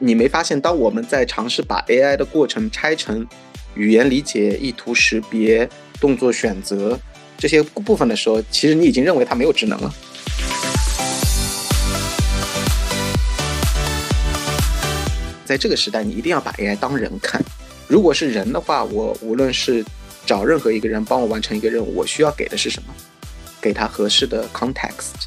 你没发现，当我们在尝试把 AI 的过程拆成语言理解、意图识别、动作选择这些部分的时候，其实你已经认为它没有智能了。在这个时代，你一定要把 AI 当人看。如果是人的话，我无论是找任何一个人帮我完成一个任务，我需要给的是什么？给他合适的 context。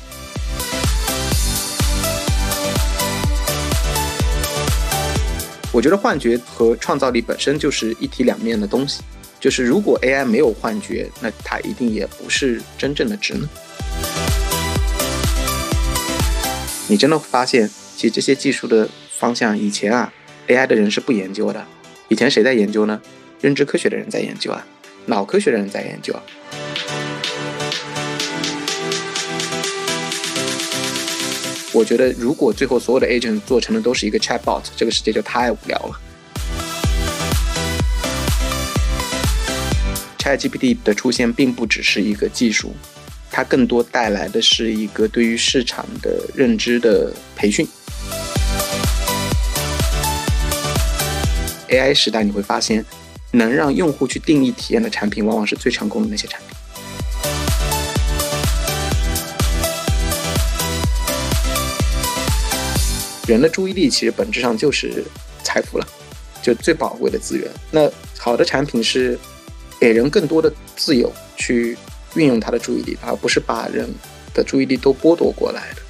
我觉得幻觉和创造力本身就是一体两面的东西。就是如果 AI 没有幻觉，那它一定也不是真正的智能。你真的发现，其实这些技术的。方向以前啊，AI 的人是不研究的。以前谁在研究呢？认知科学的人在研究啊，脑科学的人在研究啊。我觉得，如果最后所有的 agent 做成的都是一个 chatbot，这个世界就太无聊了。ChatGPT 的出现并不只是一个技术，它更多带来的是一个对于市场的认知的培训。AI 时代，你会发现，能让用户去定义体验的产品，往往是最成功的那些产品。人的注意力其实本质上就是财富了，就最宝贵的资源。那好的产品是给人更多的自由去运用他的注意力，而不是把人的注意力都剥夺过来的。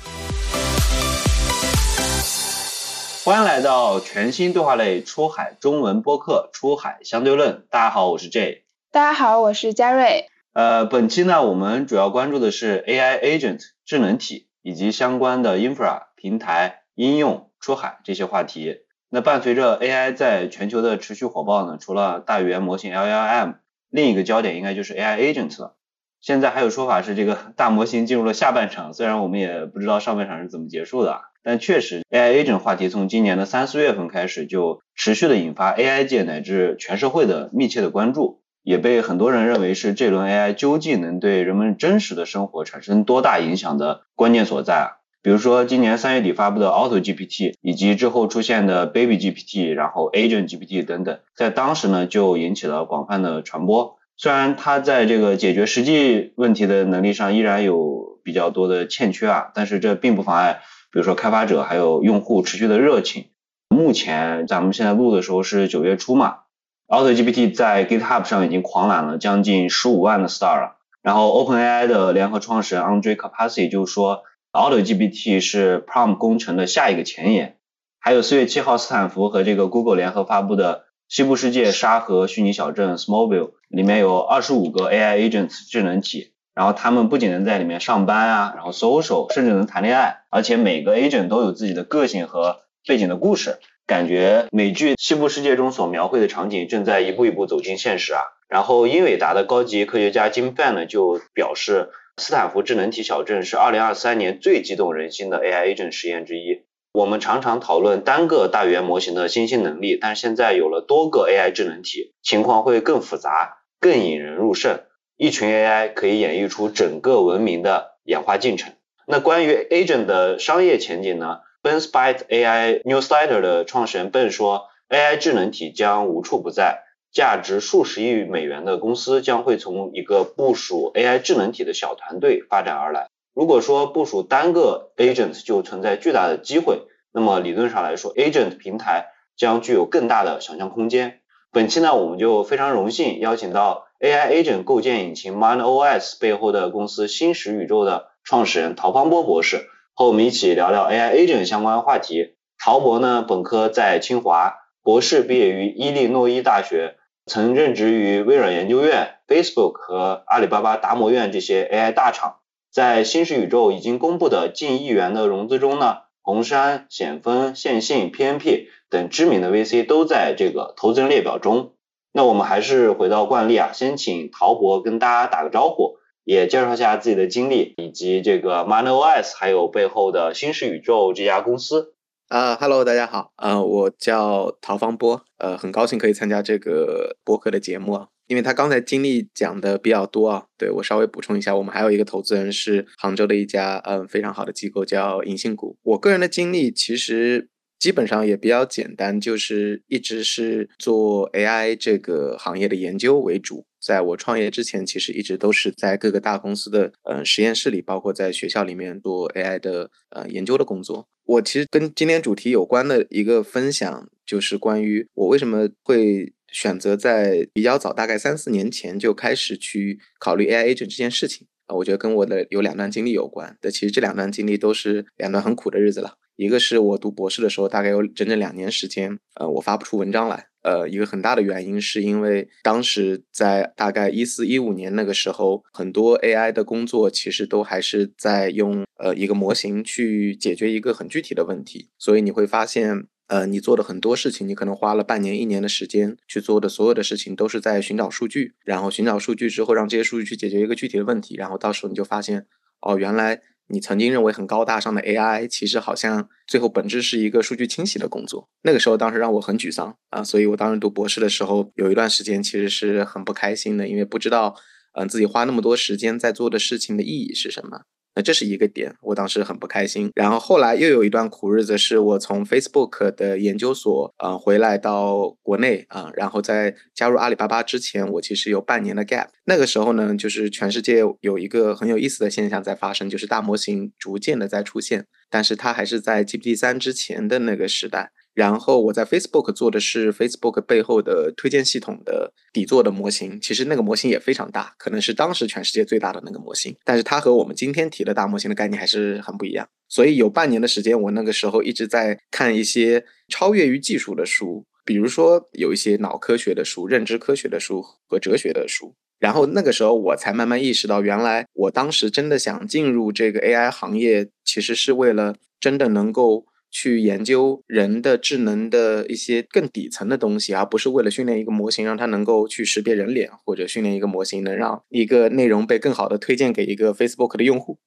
欢迎来到全新对话类出海中文播客《出海相对论》。大家好，我是 J。大家好，我是嘉瑞。呃，本期呢，我们主要关注的是 AI agent 智能体以及相关的 infra 平台应用出海这些话题。那伴随着 AI 在全球的持续火爆呢，除了大语言模型 LLM，另一个焦点应该就是 AI agent 了。现在还有说法是这个 大模型进入了下半场，虽然我们也不知道上半场是怎么结束的。但确实，AI agent 话题从今年的三四月份开始就持续的引发 AI 界乃至全社会的密切的关注，也被很多人认为是这轮 AI 究竟能对人们真实的生活产生多大影响的关键所在啊。比如说今年三月底发布的 Auto GPT，以及之后出现的 Baby GPT，然后 Agent GPT 等等，在当时呢就引起了广泛的传播。虽然它在这个解决实际问题的能力上依然有比较多的欠缺啊，但是这并不妨碍。比如说开发者还有用户持续的热情，目前咱们现在录的时候是九月初嘛，Auto GPT 在 GitHub 上已经狂揽了将近十五万的 star 了。然后 OpenAI 的联合创始人 Andre Karpathy 就说，Auto GPT 是 Prom 工程的下一个前沿。还有四月七号，斯坦福和这个 Google 联合发布的《西部世界沙盒虚拟小镇 Smallville》，里面有二十五个 AI agents 智能体。然后他们不仅能在里面上班啊，然后 social，甚至能谈恋爱，而且每个 agent 都有自己的个性和背景的故事，感觉美剧《西部世界》中所描绘的场景正在一步一步走进现实啊。然后英伟达的高级科学家 Jim Fan 呢就表示，斯坦福智能体小镇是2023年最激动人心的 AI agent 实验之一。我们常常讨论单个大语言模型的新兴能力，但现在有了多个 AI 智能体，情况会更复杂，更引人入胜。一群 AI 可以演绎出整个文明的演化进程。那关于 Agent 的商业前景呢？Ben Spite AI Newsletter 的创始人 Ben 说，AI 智能体将无处不在，价值数十亿美元的公司将会从一个部署 AI 智能体的小团队发展而来。如果说部署单个 Agent 就存在巨大的机会，那么理论上来说，Agent 平台将具有更大的想象空间。本期呢，我们就非常荣幸邀请到。AI Agent 构建引擎 MindOS 背后的公司新石宇宙的创始人陶方波博士，和我们一起聊聊 AI Agent 相关话题。陶博呢，本科在清华，博士毕业于伊利诺伊大学，曾任职于微软研究院、Facebook 和阿里巴巴达摩院这些 AI 大厂。在新石宇宙已经公布的近亿元的融资中呢，红杉、险峰、线性、PNP 等知名的 VC 都在这个投资人列表中。那我们还是回到惯例啊，先请陶博跟大家打个招呼，也介绍一下自己的经历，以及这个 MindOS，还有背后的新式宇宙这家公司。啊，Hello，大家好，呃，我叫陶方波，呃，很高兴可以参加这个播客的节目啊，因为他刚才经历讲的比较多啊，对我稍微补充一下，我们还有一个投资人是杭州的一家嗯非常好的机构叫银杏谷。我个人的经历其实。基本上也比较简单，就是一直是做 AI 这个行业的研究为主。在我创业之前，其实一直都是在各个大公司的呃实验室里，包括在学校里面做 AI 的呃研究的工作。我其实跟今天主题有关的一个分享，就是关于我为什么会选择在比较早，大概三四年前就开始去考虑 AI agent 这件事情啊。我觉得跟我的有两段经历有关。的，其实这两段经历都是两段很苦的日子了。一个是我读博士的时候，大概有整整两年时间，呃，我发不出文章来。呃，一个很大的原因是因为当时在大概一四一五年那个时候，很多 AI 的工作其实都还是在用呃一个模型去解决一个很具体的问题，所以你会发现，呃，你做的很多事情，你可能花了半年、一年的时间去做的所有的事情，都是在寻找数据，然后寻找数据之后，让这些数据去解决一个具体的问题，然后到时候你就发现，哦，原来。你曾经认为很高大上的 AI，其实好像最后本质是一个数据清洗的工作。那个时候，当时让我很沮丧啊，所以我当时读博士的时候，有一段时间其实是很不开心的，因为不知道，嗯，自己花那么多时间在做的事情的意义是什么。那这是一个点，我当时很不开心。然后后来又有一段苦日子，是我从 Facebook 的研究所啊回来到国内啊，然后在加入阿里巴巴之前，我其实有半年的 gap。那个时候呢，就是全世界有一个很有意思的现象在发生，就是大模型逐渐的在出现，但是它还是在 GPT 三之前的那个时代。然后我在 Facebook 做的是 Facebook 背后的推荐系统的底座的模型，其实那个模型也非常大，可能是当时全世界最大的那个模型。但是它和我们今天提的大模型的概念还是很不一样。所以有半年的时间，我那个时候一直在看一些超越于技术的书，比如说有一些脑科学的书、认知科学的书和哲学的书。然后那个时候我才慢慢意识到，原来我当时真的想进入这个 AI 行业，其实是为了真的能够。去研究人的智能的一些更底层的东西，而不是为了训练一个模型，让它能够去识别人脸，或者训练一个模型能让一个内容被更好的推荐给一个 Facebook 的用户。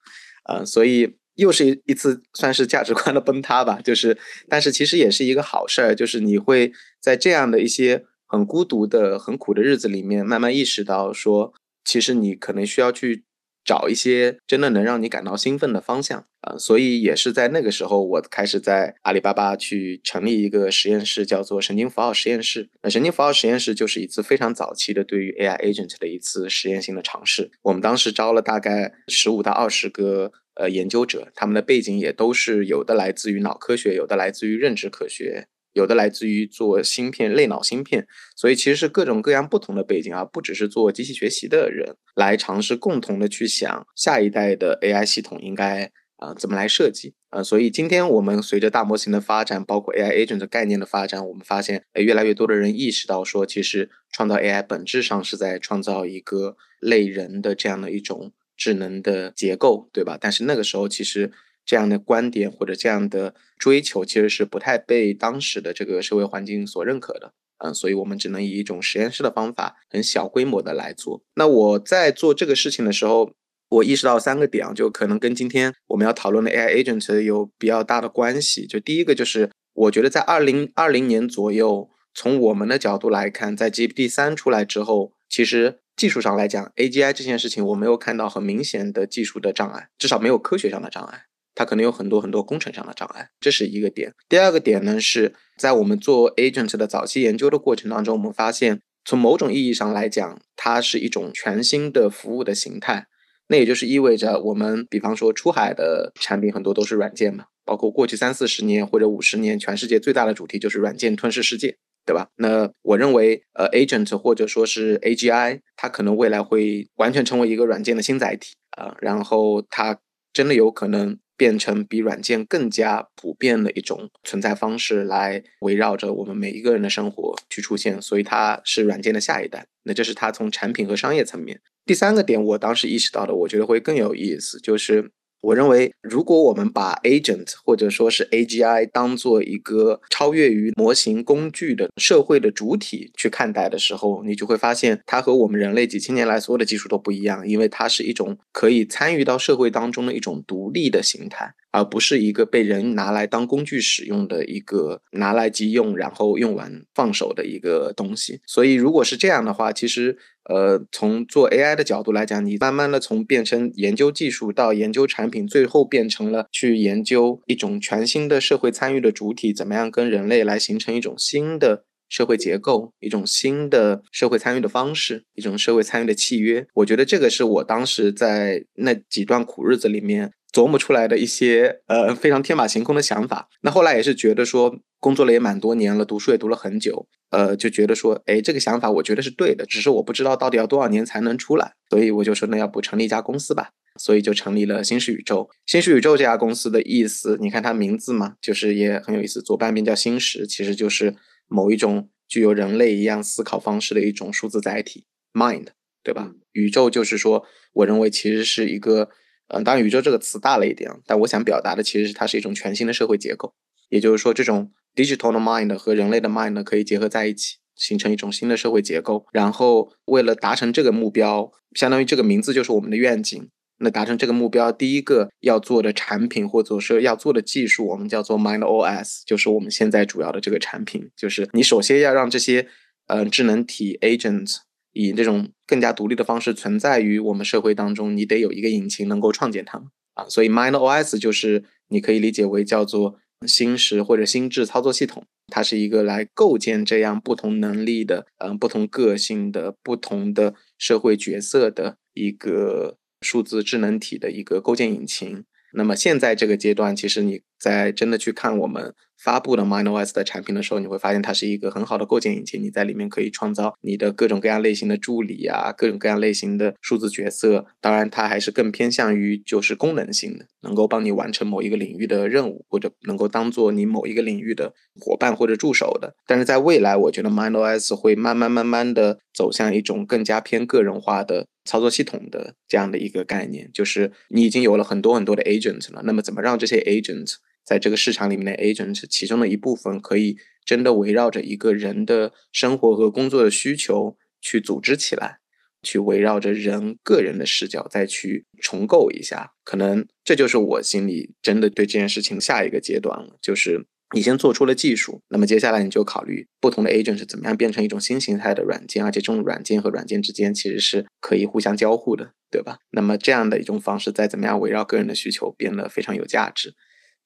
呃，所以又是一次算是价值观的崩塌吧。就是，但是其实也是一个好事儿，就是你会在这样的一些很孤独的、很苦的日子里面，慢慢意识到说，其实你可能需要去。找一些真的能让你感到兴奋的方向啊，所以也是在那个时候，我开始在阿里巴巴去成立一个实验室，叫做神经符号实验室。那神经符号实验室就是一次非常早期的对于 AI agent 的一次实验性的尝试。我们当时招了大概十五到二十个呃研究者，他们的背景也都是有的来自于脑科学，有的来自于认知科学。有的来自于做芯片、类脑芯片，所以其实是各种各样不同的背景啊，不只是做机器学习的人来尝试共同的去想下一代的 AI 系统应该啊怎么来设计啊。所以今天我们随着大模型的发展，包括 AI agent 概念的发展，我们发现诶越来越多的人意识到说，其实创造 AI 本质上是在创造一个类人的这样的一种智能的结构，对吧？但是那个时候其实。这样的观点或者这样的追求，其实是不太被当时的这个社会环境所认可的，嗯，所以我们只能以一种实验室的方法，很小规模的来做。那我在做这个事情的时候，我意识到三个点啊，就可能跟今天我们要讨论的 AI agent 有比较大的关系。就第一个就是，我觉得在二零二零年左右，从我们的角度来看，在 GPT 三出来之后，其实技术上来讲，AGI 这件事情我没有看到很明显的技术的障碍，至少没有科学上的障碍。它可能有很多很多工程上的障碍，这是一个点。第二个点呢，是在我们做 agent 的早期研究的过程当中，我们发现，从某种意义上来讲，它是一种全新的服务的形态。那也就是意味着，我们比方说出海的产品很多都是软件嘛，包括过去三四十年或者五十年，全世界最大的主题就是软件吞噬世界，对吧？那我认为，呃，agent 或者说是 AGI，它可能未来会完全成为一个软件的新载体啊，然后它真的有可能。变成比软件更加普遍的一种存在方式，来围绕着我们每一个人的生活去出现，所以它是软件的下一代。那这是它从产品和商业层面。第三个点，我当时意识到的，我觉得会更有意思，就是。我认为，如果我们把 agent 或者说是 AGI 当做一个超越于模型工具的社会的主体去看待的时候，你就会发现，它和我们人类几千年来所有的技术都不一样，因为它是一种可以参与到社会当中的一种独立的形态，而不是一个被人拿来当工具使用的一个拿来即用，然后用完放手的一个东西。所以，如果是这样的话，其实呃，从做 AI 的角度来讲，你慢慢的从变成研究技术到研究产品，最后变成了去研究一种全新的社会参与的主体，怎么样跟人类来形成一种新的社会结构，一种新的社会参与的方式，一种社会参与的契约。我觉得这个是我当时在那几段苦日子里面。琢磨出来的一些呃非常天马行空的想法，那后来也是觉得说工作了也蛮多年了，读书也读了很久，呃就觉得说，哎这个想法我觉得是对的，只是我不知道到底要多少年才能出来，所以我就说那要不成立一家公司吧，所以就成立了新视宇宙。新视宇宙这家公司的意思，你看它名字嘛，就是也很有意思，左半边叫新石，其实就是某一种具有人类一样思考方式的一种数字载体，mind，对吧？宇宙就是说，我认为其实是一个。嗯，当然，宇宙这个词大了一点，但我想表达的其实是它是一种全新的社会结构。也就是说，这种 digital mind 和人类的 mind 可以结合在一起，形成一种新的社会结构。然后，为了达成这个目标，相当于这个名字就是我们的愿景。那达成这个目标，第一个要做的产品或者说要做的技术，我们叫做 Mind OS，就是我们现在主要的这个产品。就是你首先要让这些呃智能体 agent。以这种更加独立的方式存在于我们社会当中，你得有一个引擎能够创建它们啊。所以 Mind OS 就是你可以理解为叫做心识或者心智操作系统，它是一个来构建这样不同能力的、嗯不同个性的、不同的社会角色的一个数字智能体的一个构建引擎。那么现在这个阶段，其实你在真的去看我们。发布的 MinOS 的产品的时候，你会发现它是一个很好的构建引擎。你在里面可以创造你的各种各样类型的助理啊，各种各样类型的数字角色。当然，它还是更偏向于就是功能性的，能够帮你完成某一个领域的任务，或者能够当做你某一个领域的伙伴或者助手的。但是在未来，我觉得 MinOS 会慢慢慢慢的走向一种更加偏个人化的操作系统的这样的一个概念，就是你已经有了很多很多的 agent 了，那么怎么让这些 agent 在这个市场里面的 agent 其中的一部分，可以真的围绕着一个人的生活和工作的需求去组织起来，去围绕着人个人的视角再去重构一下。可能这就是我心里真的对这件事情下一个阶段了。就是你先做出了技术，那么接下来你就考虑不同的 agent 是怎么样变成一种新形态的软件，而且这种软件和软件之间其实是可以互相交互的，对吧？那么这样的一种方式，再怎么样围绕个人的需求变得非常有价值。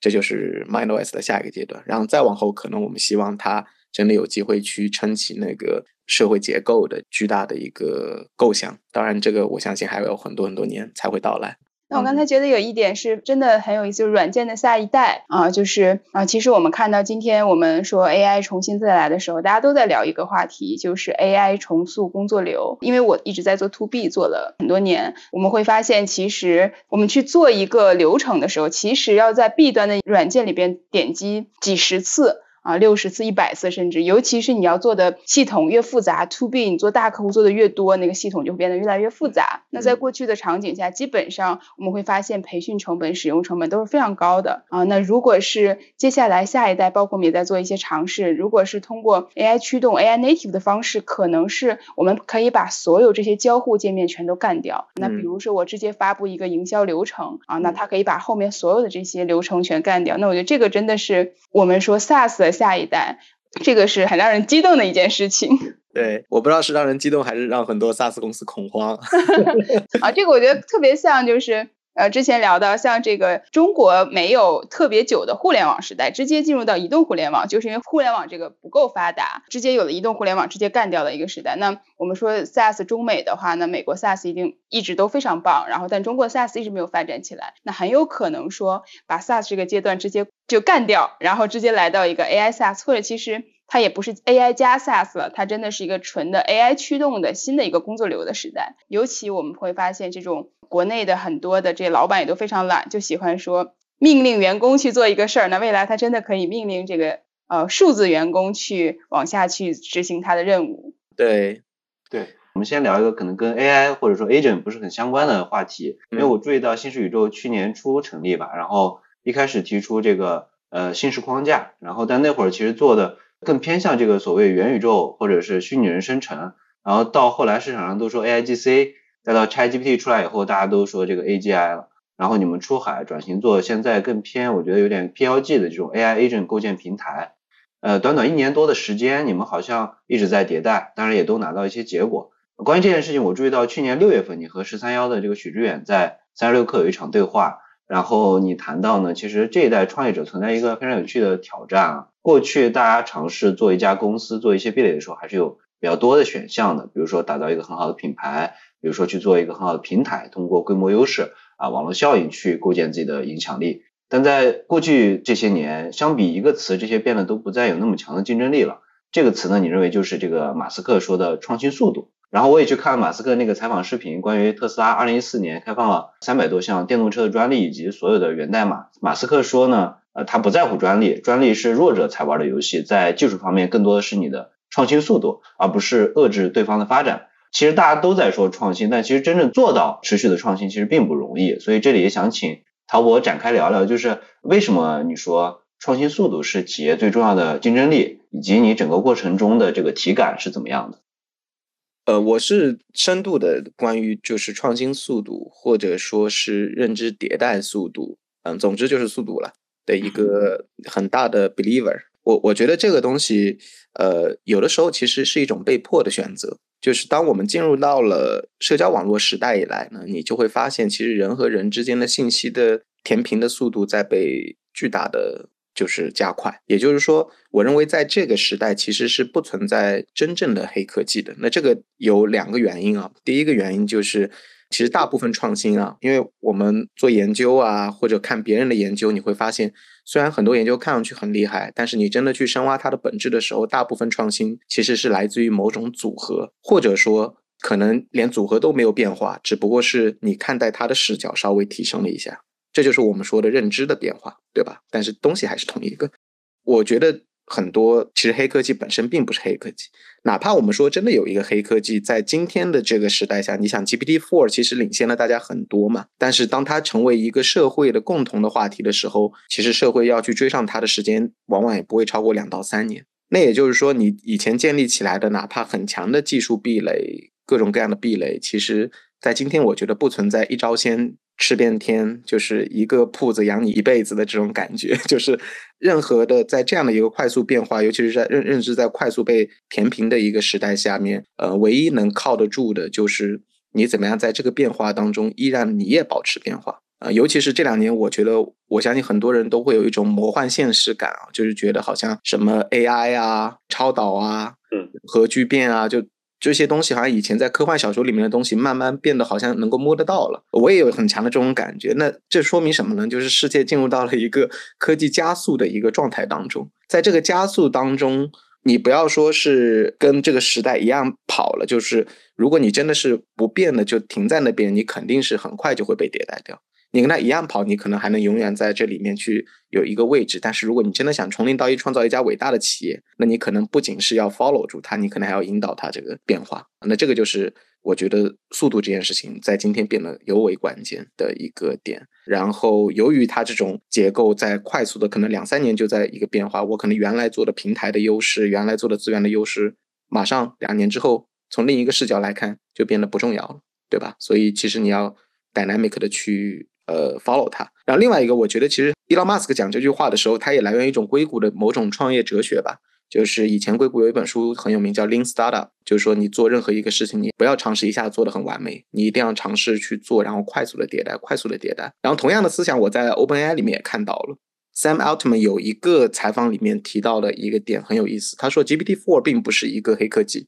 这就是 MindOS 的下一个阶段，然后再往后，可能我们希望它真的有机会去撑起那个社会结构的巨大的一个构想。当然，这个我相信还有很多很多年才会到来。那我刚才觉得有一点是真的很有意思，就是软件的下一代啊，就是啊，其实我们看到今天我们说 AI 重新再来的时候，大家都在聊一个话题，就是 AI 重塑工作流。因为我一直在做 To B 做了很多年，我们会发现，其实我们去做一个流程的时候，其实要在 B 端的软件里边点击几十次。啊，六十次、一百次，甚至尤其是你要做的系统越复杂，to B 你做大客户做的越多，那个系统就会变得越来越复杂。那在过去的场景下，基本上我们会发现培训成本、使用成本都是非常高的啊。那如果是接下来下一代，包括我们也在做一些尝试，如果是通过 AI 驱动、AI native 的方式，可能是我们可以把所有这些交互界面全都干掉。那比如说我直接发布一个营销流程啊，那它可以把后面所有的这些流程全干掉。那我觉得这个真的是我们说 SaaS。下一代，这个是很让人激动的一件事情。对，我不知道是让人激动还是让很多 SaaS 公司恐慌。啊，这个我觉得特别像，就是呃，之前聊到像这个中国没有特别久的互联网时代，直接进入到移动互联网，就是因为互联网这个不够发达，直接有了移动互联网，直接干掉了一个时代。那我们说 SaaS 中美的话，那美国 SaaS 一定一直都非常棒，然后但中国 SaaS 一直没有发展起来，那很有可能说把 SaaS 这个阶段直接。就干掉，然后直接来到一个 AI SaaS，或者其实它也不是 AI 加 SaaS 了，它真的是一个纯的 AI 驱动的新的一个工作流的时代。尤其我们会发现，这种国内的很多的这老板也都非常懒，就喜欢说命令员工去做一个事儿。那未来他真的可以命令这个呃数字员工去往下去执行他的任务。对，对，我们先聊一个可能跟 AI 或者说 Agent 不是很相关的话题，因为我注意到新视宇宙去年初成立吧，然后。一开始提出这个呃新式框架，然后但那会儿其实做的更偏向这个所谓元宇宙或者是虚拟人生成，然后到后来市场上都说 AIGC，再到 ChatGPT 出来以后，大家都说这个 AGI 了，然后你们出海转型做现在更偏，我觉得有点 PLG 的这种 AI Agent 构建平台，呃短短一年多的时间，你们好像一直在迭代，当然也都拿到一些结果，关于这件事情，我注意到去年六月份你和十三幺的这个许知远在三十六氪有一场对话，然后你谈到呢，其实这一代创业者存在一个非常有趣的挑战啊。过去大家尝试做一家公司做一些壁垒的时候，还是有比较多的选项的，比如说打造一个很好的品牌，比如说去做一个很好的平台，通过规模优势啊网络效应去构建自己的影响力。但在过去这些年，相比一个词，这些变得都不再有那么强的竞争力了。这个词呢，你认为就是这个马斯克说的创新速度。然后我也去看了马斯克那个采访视频，关于特斯拉2014年开放了三百多项电动车的专利以及所有的源代码。马斯克说呢，呃，他不在乎专利，专利是弱者才玩的游戏，在技术方面更多的是你的创新速度，而不是遏制对方的发展。其实大家都在说创新，但其实真正做到持续的创新其实并不容易。所以这里也想请陶博展开聊聊，就是为什么你说创新速度是企业最重要的竞争力，以及你整个过程中的这个体感是怎么样的？呃，我是深度的关于就是创新速度，或者说是认知迭代速度，嗯，总之就是速度了的一个很大的 believer。我我觉得这个东西，呃，有的时候其实是一种被迫的选择。就是当我们进入到了社交网络时代以来呢，你就会发现，其实人和人之间的信息的填平的速度在被巨大的。就是加快，也就是说，我认为在这个时代其实是不存在真正的黑科技的。那这个有两个原因啊，第一个原因就是，其实大部分创新啊，因为我们做研究啊，或者看别人的研究，你会发现，虽然很多研究看上去很厉害，但是你真的去深挖它的本质的时候，大部分创新其实是来自于某种组合，或者说可能连组合都没有变化，只不过是你看待它的视角稍微提升了一下。这就是我们说的认知的变化，对吧？但是东西还是同一个。我觉得很多其实黑科技本身并不是黑科技，哪怕我们说真的有一个黑科技，在今天的这个时代下，你想 GPT Four 其实领先了大家很多嘛。但是当它成为一个社会的共同的话题的时候，其实社会要去追上它的时间，往往也不会超过两到三年。那也就是说，你以前建立起来的哪怕很强的技术壁垒，各种各样的壁垒，其实在今天我觉得不存在一招鲜。吃遍天就是一个铺子养你一辈子的这种感觉，就是任何的在这样的一个快速变化，尤其是在认认知在快速被填平的一个时代下面，呃，唯一能靠得住的就是你怎么样在这个变化当中依然你也保持变化啊。尤其是这两年，我觉得我相信很多人都会有一种魔幻现实感啊，就是觉得好像什么 AI 啊、超导啊、嗯、核聚变啊，就。这些东西好像以前在科幻小说里面的东西，慢慢变得好像能够摸得到了。我也有很强的这种感觉。那这说明什么呢？就是世界进入到了一个科技加速的一个状态当中。在这个加速当中，你不要说是跟这个时代一样跑了，就是如果你真的是不变的就停在那边，你肯定是很快就会被迭代掉。你跟他一样跑，你可能还能永远在这里面去有一个位置。但是如果你真的想从零到一创造一家伟大的企业，那你可能不仅是要 follow 住他，你可能还要引导他这个变化。那这个就是我觉得速度这件事情在今天变得尤为关键的一个点。然后由于它这种结构在快速的，可能两三年就在一个变化，我可能原来做的平台的优势，原来做的资源的优势，马上两年之后从另一个视角来看就变得不重要了，对吧？所以其实你要 dynamic 的去。呃，follow 它。然后另外一个，我觉得其实伊隆马斯克讲这句话的时候，他也来源于一种硅谷的某种创业哲学吧。就是以前硅谷有一本书很有名，叫 Lean Startup，就是说你做任何一个事情，你不要尝试一下做的很完美，你一定要尝试去做，然后快速的迭代，快速的迭代。然后同样的思想，我在 OpenAI 里面也看到了。Sam Altman 有一个采访里面提到的一个点很有意思，他说 GPT-4 并不是一个黑科技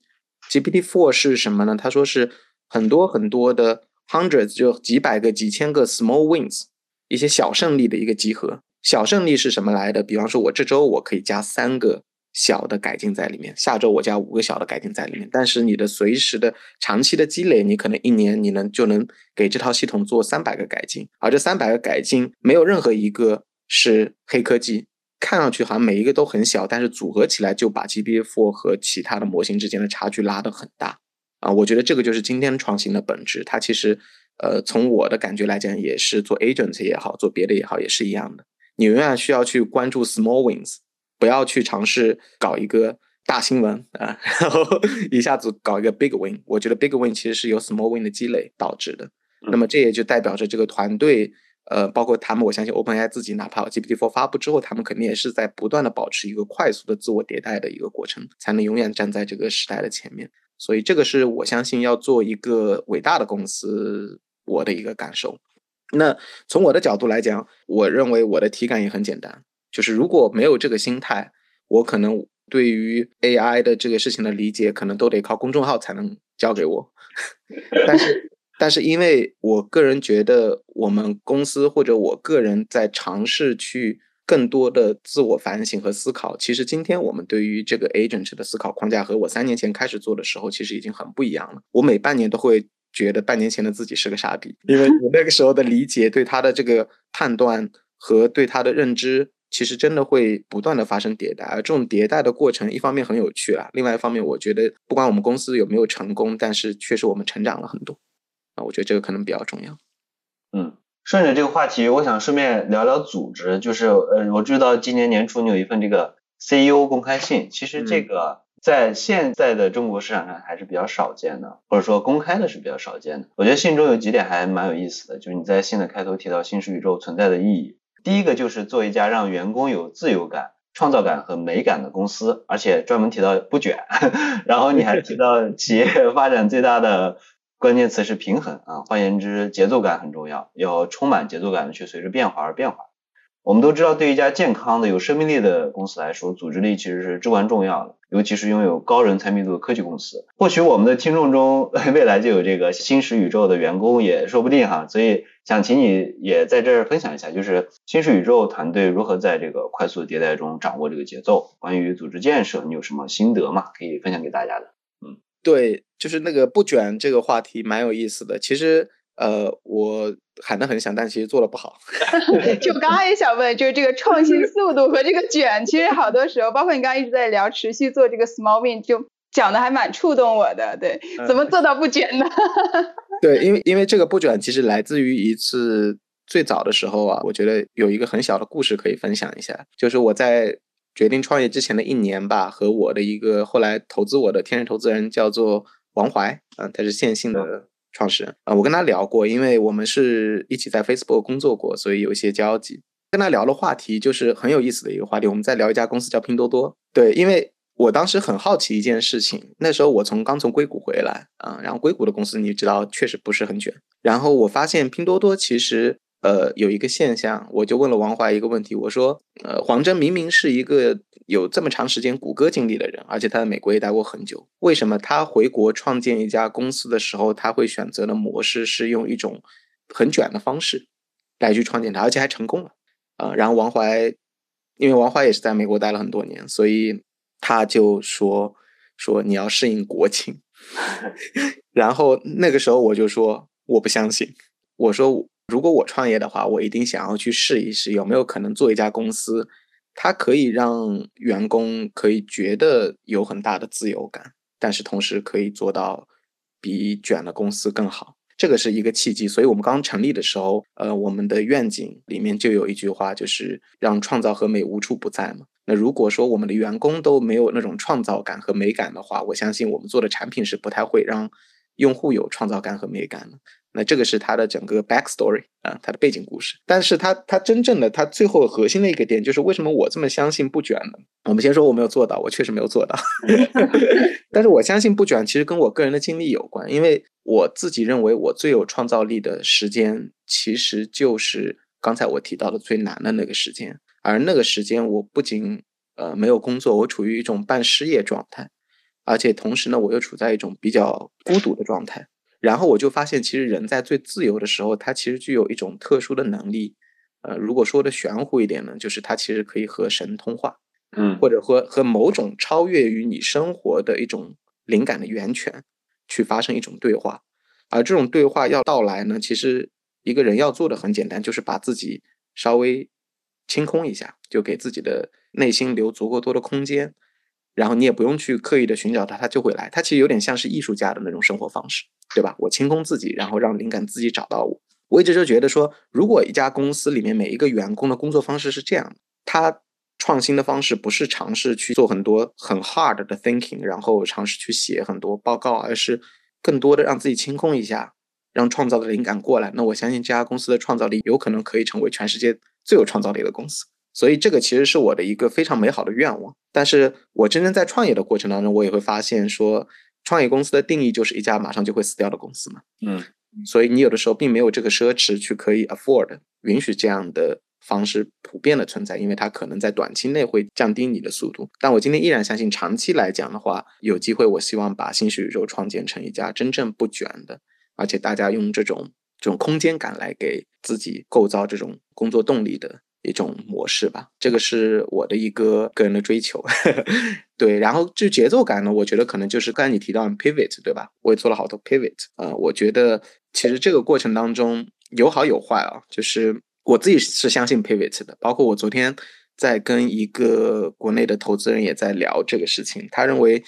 ，GPT-4 是什么呢？他说是很多很多的。Hundreds 就几百个、几千个 small wins，一些小胜利的一个集合。小胜利是什么来的？比方说，我这周我可以加三个小的改进在里面，下周我加五个小的改进在里面。但是你的随时的长期的积累，你可能一年你能就能给这套系统做三百个改进，而这三百个改进没有任何一个是黑科技，看上去好像每一个都很小，但是组合起来就把 GPT-4 和其他的模型之间的差距拉得很大。啊，我觉得这个就是今天创新的本质。它其实，呃，从我的感觉来讲，也是做 agent 也好，做别的也好，也是一样的。你永远需要去关注 small wins，不要去尝试搞一个大新闻啊，然后 一下子搞一个 big win。我觉得 big win 其实是由 small win 的积累导致的。那么这也就代表着这个团队，呃，包括他们，我相信 OpenAI 自己，哪怕 GPT-4 发布之后，他们肯定也是在不断的保持一个快速的自我迭代的一个过程，才能永远站在这个时代的前面。所以这个是我相信要做一个伟大的公司，我的一个感受。那从我的角度来讲，我认为我的体感也很简单，就是如果没有这个心态，我可能对于 AI 的这个事情的理解，可能都得靠公众号才能教给我。但是，但是因为我个人觉得，我们公司或者我个人在尝试去更多的自我反省和思考。其实今天我们对于这个 agent 的思考框架和我三年前开始做的时候，其实已经很不一样了。我每半年都会。觉得半年前的自己是个傻逼，因为我那个时候的理解、对他的这个判断和对他的认知，其实真的会不断的发生迭代。而这种迭代的过程，一方面很有趣啊，另外一方面，我觉得不管我们公司有没有成功，但是确实我们成长了很多啊。我觉得这个可能比较重要。嗯，顺着这个话题，我想顺便聊聊组织，就是呃，我知道今年年初你有一份这个 CEO 公开信，其实这个。在现在的中国市场上还是比较少见的，或者说公开的是比较少见的。我觉得信中有几点还蛮有意思的，就是你在信的开头提到新式宇宙存在的意义。第一个就是做一家让员工有自由感、创造感和美感的公司，而且专门提到不卷。然后你还提到企业发展最大的关键词是平衡啊，换言之，节奏感很重要，要充满节奏感的去随着变化而变化。我们都知道，对一家健康的、有生命力的公司来说，组织力其实是至关重要的，尤其是拥有高人才密度的科技公司。或许我们的听众中，未来就有这个新石宇宙的员工，也说不定哈。所以想请你也在这儿分享一下，就是新石宇宙团队如何在这个快速迭代中掌握这个节奏。关于组织建设，你有什么心得吗？可以分享给大家的。嗯，对，就是那个不卷这个话题蛮有意思的。其实。呃，我喊得很响，但其实做的不好。就刚刚也想问，就是这个创新 速度和这个卷，其实好多时候，包括你刚刚一直在聊持续做这个 small win，就讲的还蛮触动我的。对，怎么做到不卷呢？对，因为因为这个不卷其实来自于一次最早的时候啊，我觉得有一个很小的故事可以分享一下，就是我在决定创业之前的一年吧，和我的一个后来投资我的天使投资人叫做王怀，嗯，他是线性的。创始人啊，我跟他聊过，因为我们是一起在 Facebook 工作过，所以有一些交集。跟他聊的话题就是很有意思的一个话题。我们在聊一家公司叫拼多多，对，因为我当时很好奇一件事情。那时候我从刚从硅谷回来啊，然后硅谷的公司你知道确实不是很卷。然后我发现拼多多其实呃有一个现象，我就问了王华一个问题，我说呃黄峥明明是一个。有这么长时间谷歌经历的人，而且他在美国也待过很久，为什么他回国创建一家公司的时候，他会选择的模式是用一种很卷的方式来去创建它，而且还成功了啊？然后王怀，因为王怀也是在美国待了很多年，所以他就说说你要适应国情。然后那个时候我就说我不相信，我说如果我创业的话，我一定想要去试一试有没有可能做一家公司。它可以让员工可以觉得有很大的自由感，但是同时可以做到比卷的公司更好，这个是一个契机。所以我们刚成立的时候，呃，我们的愿景里面就有一句话，就是让创造和美无处不在嘛。那如果说我们的员工都没有那种创造感和美感的话，我相信我们做的产品是不太会让用户有创造感和美感了。那这个是他的整个 backstory 啊，他的背景故事。但是他他真正的他最后核心的一个点就是为什么我这么相信不卷呢？我们先说我没有做到，我确实没有做到。但是我相信不卷其实跟我个人的经历有关，因为我自己认为我最有创造力的时间其实就是刚才我提到的最难的那个时间。而那个时间我不仅呃没有工作，我处于一种半失业状态，而且同时呢我又处在一种比较孤独的状态。然后我就发现，其实人在最自由的时候，他其实具有一种特殊的能力。呃，如果说的玄乎一点呢，就是他其实可以和神通话，嗯，或者和和某种超越于你生活的一种灵感的源泉去发生一种对话。而这种对话要到来呢，其实一个人要做的很简单，就是把自己稍微清空一下，就给自己的内心留足够多的空间。然后你也不用去刻意的寻找它，它就会来。它其实有点像是艺术家的那种生活方式，对吧？我清空自己，然后让灵感自己找到我。我一直就觉得说，如果一家公司里面每一个员工的工作方式是这样，他创新的方式不是尝试去做很多很 hard 的 thinking，然后尝试去写很多报告，而是更多的让自己清空一下，让创造的灵感过来。那我相信这家公司的创造力有可能可以成为全世界最有创造力的公司。所以这个其实是我的一个非常美好的愿望，但是我真正在创业的过程当中，我也会发现说，创业公司的定义就是一家马上就会死掉的公司嘛。嗯，所以你有的时候并没有这个奢侈去可以 afford 允许这样的方式普遍的存在，因为它可能在短期内会降低你的速度。但我今天依然相信，长期来讲的话，有机会，我希望把新宇宙创建成一家真正不卷的，而且大家用这种这种空间感来给自己构造这种工作动力的。一种模式吧，这个是我的一个个人的追求，对。然后至于节奏感呢，我觉得可能就是刚才你提到 pivot，对吧？我也做了好多 pivot，啊，我觉得其实这个过程当中有好有坏啊。就是我自己是相信 pivot 的，包括我昨天在跟一个国内的投资人也在聊这个事情，他认为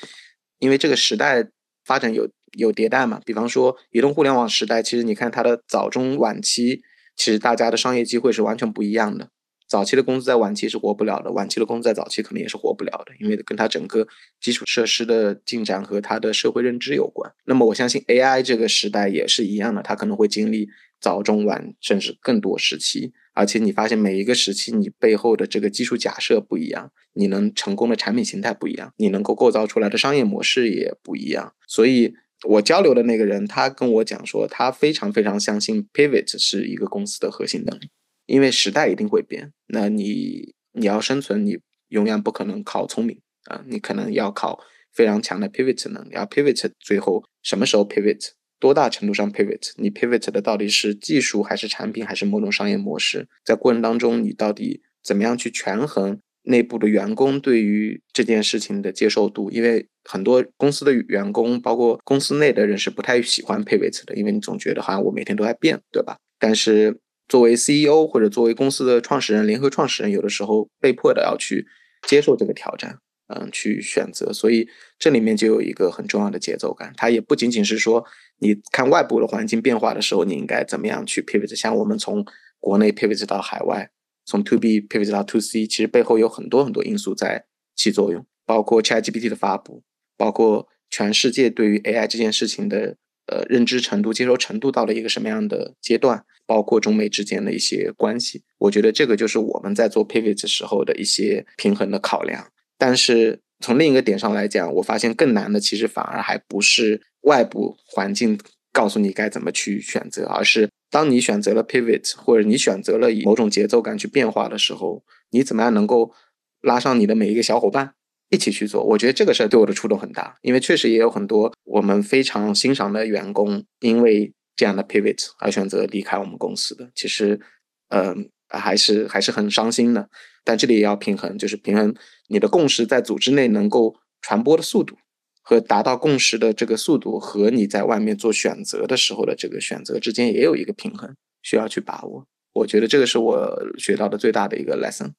因为这个时代发展有有迭代嘛，比方说移动互联网时代，其实你看它的早中晚期，其实大家的商业机会是完全不一样的。早期的公司在晚期是活不了的，晚期的公司在早期可能也是活不了的，因为跟它整个基础设施的进展和它的社会认知有关。那么我相信 AI 这个时代也是一样的，它可能会经历早、中、晚，甚至更多时期。而且你发现每一个时期，你背后的这个基础假设不一样，你能成功的产品形态不一样，你能够构造出来的商业模式也不一样。所以我交流的那个人，他跟我讲说，他非常非常相信 Pivot 是一个公司的核心能力。因为时代一定会变，那你你要生存，你永远不可能靠聪明啊，你可能要靠非常强的 pivot 能力。pivot 最后什么时候 pivot，多大程度上 pivot，你 pivot 的到底是技术还是产品还是某种商业模式？在过程当中，你到底怎么样去权衡内部的员工对于这件事情的接受度？因为很多公司的员工，包括公司内的人是不太喜欢 pivot 的，因为你总觉得好像我每天都在变，对吧？但是作为 CEO 或者作为公司的创始人、联合创始人，有的时候被迫的要去接受这个挑战，嗯，去选择。所以这里面就有一个很重要的节奏感。它也不仅仅是说，你看外部的环境变化的时候，你应该怎么样去 pivot。像我们从国内 pivot 到海外，从 To B pivot 到 To C，其实背后有很多很多因素在起作用，包括 ChatGPT 的发布，包括全世界对于 AI 这件事情的呃认知程度、接受程度到了一个什么样的阶段。包括中美之间的一些关系，我觉得这个就是我们在做 pivot 时候的一些平衡的考量。但是从另一个点上来讲，我发现更难的其实反而还不是外部环境告诉你该怎么去选择，而是当你选择了 pivot 或者你选择了以某种节奏感去变化的时候，你怎么样能够拉上你的每一个小伙伴一起去做？我觉得这个事儿对我的触动很大，因为确实也有很多我们非常欣赏的员工，因为。这样的 pivot 而选择离开我们公司的，其实，嗯，还是还是很伤心的。但这里也要平衡，就是平衡你的共识在组织内能够传播的速度，和达到共识的这个速度，和你在外面做选择的时候的这个选择之间也有一个平衡，需要去把握。我觉得这个是我学到的最大的一个 lesson。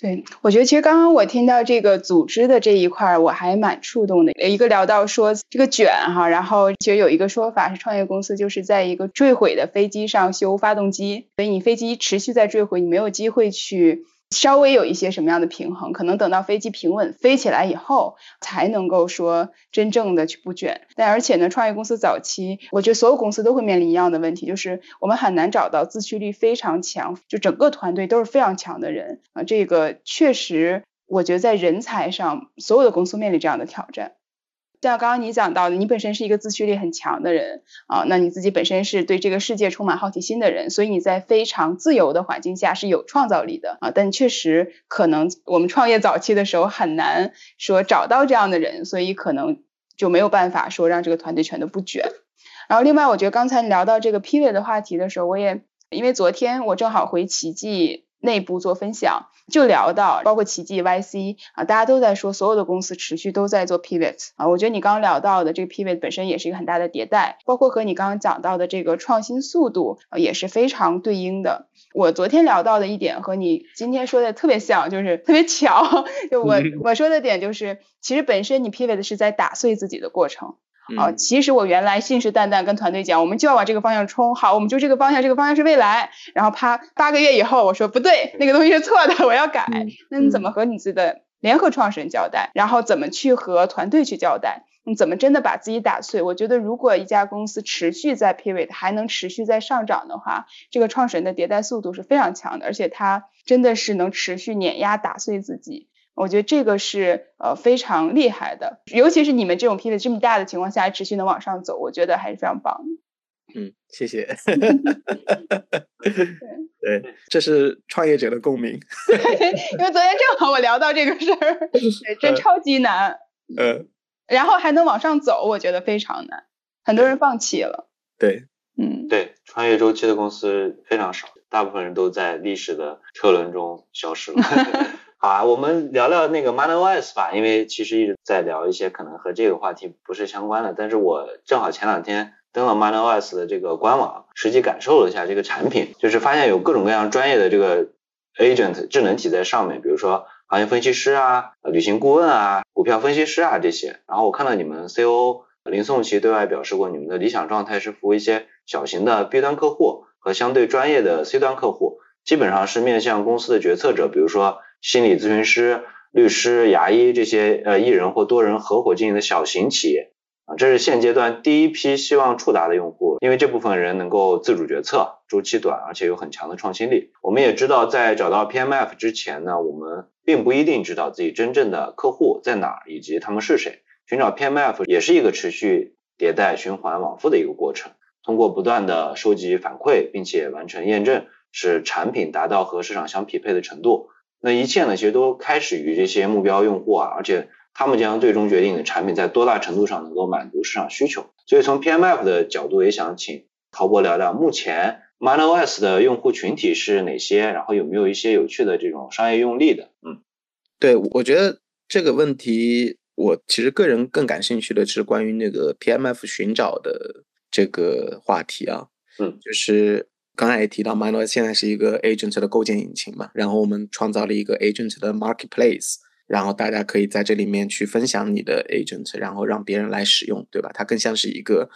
对，我觉得其实刚刚我听到这个组织的这一块，我还蛮触动的。一个聊到说这个卷哈，然后其实有一个说法是，创业公司就是在一个坠毁的飞机上修发动机，所以你飞机持续在坠毁，你没有机会去。稍微有一些什么样的平衡，可能等到飞机平稳飞起来以后，才能够说真正的去不卷。但而且呢，创业公司早期，我觉得所有公司都会面临一样的问题，就是我们很难找到自驱力非常强，就整个团队都是非常强的人啊。这个确实，我觉得在人才上，所有的公司面临这样的挑战。像刚刚你讲到的，你本身是一个自驱力很强的人啊，那你自己本身是对这个世界充满好奇心的人，所以你在非常自由的环境下是有创造力的啊。但确实可能我们创业早期的时候很难说找到这样的人，所以可能就没有办法说让这个团队全都不卷。然后另外，我觉得刚才聊到这个 pivot 的话题的时候，我也因为昨天我正好回奇迹。内部做分享，就聊到包括奇迹 YC 啊，大家都在说所有的公司持续都在做 pivot 啊，我觉得你刚刚聊到的这个 pivot 本身也是一个很大的迭代，包括和你刚刚讲到的这个创新速度也是非常对应的。我昨天聊到的一点和你今天说的特别像，就是特别巧，就我我说的点就是，其实本身你 pivot 是在打碎自己的过程。啊，其实我原来信誓旦旦跟团队讲，我们就要往这个方向冲，好，我们就这个方向，这个方向是未来。然后啪，八个月以后，我说不对，那个东西是错的，我要改。那你怎么和你自己的联合创始人交代？然后怎么去和团队去交代？你怎么真的把自己打碎？我觉得如果一家公司持续在 pivot，还能持续在上涨的话，这个创始人的迭代速度是非常强的，而且他真的是能持续碾压打碎自己。我觉得这个是呃非常厉害的，尤其是你们这种 P 的这么大的情况下，持续能往上走，我觉得还是非常棒。嗯，谢谢。对，这是创业者的共鸣。因为昨天正好我聊到这个事儿，对，真超级难。嗯。然后还能往上走，我觉得非常难，很多人放弃了。对，嗯，对，穿越周期的公司非常少，大部分人都在历史的车轮中消失了。好啊，我们聊聊那个 MoneyOS 吧，因为其实一直在聊一些可能和这个话题不是相关的，但是我正好前两天登了 MoneyOS 的这个官网，实际感受了一下这个产品，就是发现有各种各样专业的这个 agent 智能体在上面，比如说行业分析师啊、旅行顾问啊、股票分析师啊这些。然后我看到你们 COO 林颂奇对外表示过，你们的理想状态是服务一些小型的 B 端客户和相对专业的 C 端客户，基本上是面向公司的决策者，比如说。心理咨询师、律师、牙医这些呃一人或多人合伙经营的小型企业啊，这是现阶段第一批希望触达的用户，因为这部分人能够自主决策，周期短，而且有很强的创新力。我们也知道，在找到 PMF 之前呢，我们并不一定知道自己真正的客户在哪儿以及他们是谁。寻找 PMF 也是一个持续迭代、循环往复的一个过程，通过不断的收集反馈，并且完成验证，使产品达到和市场相匹配的程度。那一切呢，其实都开始于这些目标用户啊，而且他们将最终决定的产品在多大程度上能够满足市场需求。所以从 PMF 的角度，也想请陶博聊聊目前 MoneyOS 的用户群体是哪些，然后有没有一些有趣的这种商业用例的？嗯，对，我觉得这个问题，我其实个人更感兴趣的是关于那个 PMF 寻找的这个话题啊，嗯，就是。刚才也提到，Minio 现在是一个 agent 的构建引擎嘛，然后我们创造了一个 agent 的 marketplace，然后大家可以在这里面去分享你的 agent，然后让别人来使用，对吧？它更像是一个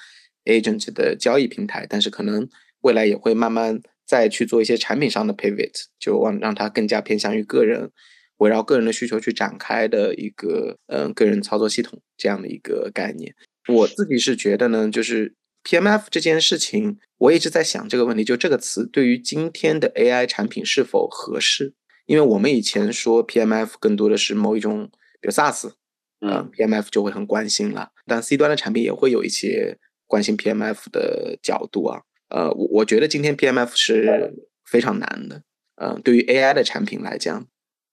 agent 的交易平台，但是可能未来也会慢慢再去做一些产品上的 pivot，就往让它更加偏向于个人，围绕个人的需求去展开的一个嗯个人操作系统这样的一个概念。我自己是觉得呢，就是。PMF 这件事情，我一直在想这个问题，就这个词对于今天的 AI 产品是否合适？因为我们以前说 PMF 更多的是某一种，比如 SaaS，嗯，PMF 就会很关心了。但 C 端的产品也会有一些关心 PMF 的角度啊。呃，我我觉得今天 PMF 是非常难的。嗯，对于 AI 的产品来讲。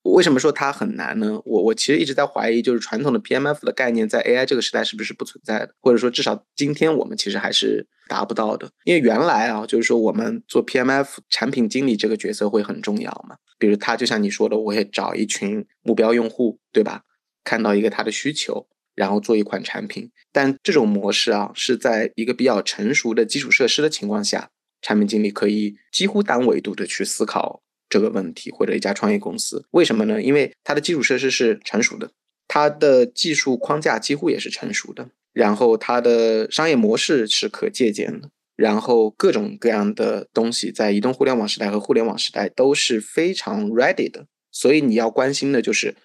为什么说它很难呢？我我其实一直在怀疑，就是传统的 PMF 的概念在 AI 这个时代是不是不存在的，或者说至少今天我们其实还是达不到的。因为原来啊，就是说我们做 PMF 产品经理这个角色会很重要嘛，比如他就像你说的，我会找一群目标用户，对吧？看到一个他的需求，然后做一款产品。但这种模式啊，是在一个比较成熟的基础设施的情况下，产品经理可以几乎单维度的去思考。这个问题或者一家创业公司，为什么呢？因为它的基础设施是成熟的，它的技术框架几乎也是成熟的，然后它的商业模式是可借鉴的，然后各种各样的东西在移动互联网时代和互联网时代都是非常 ready 的，所以你要关心的就是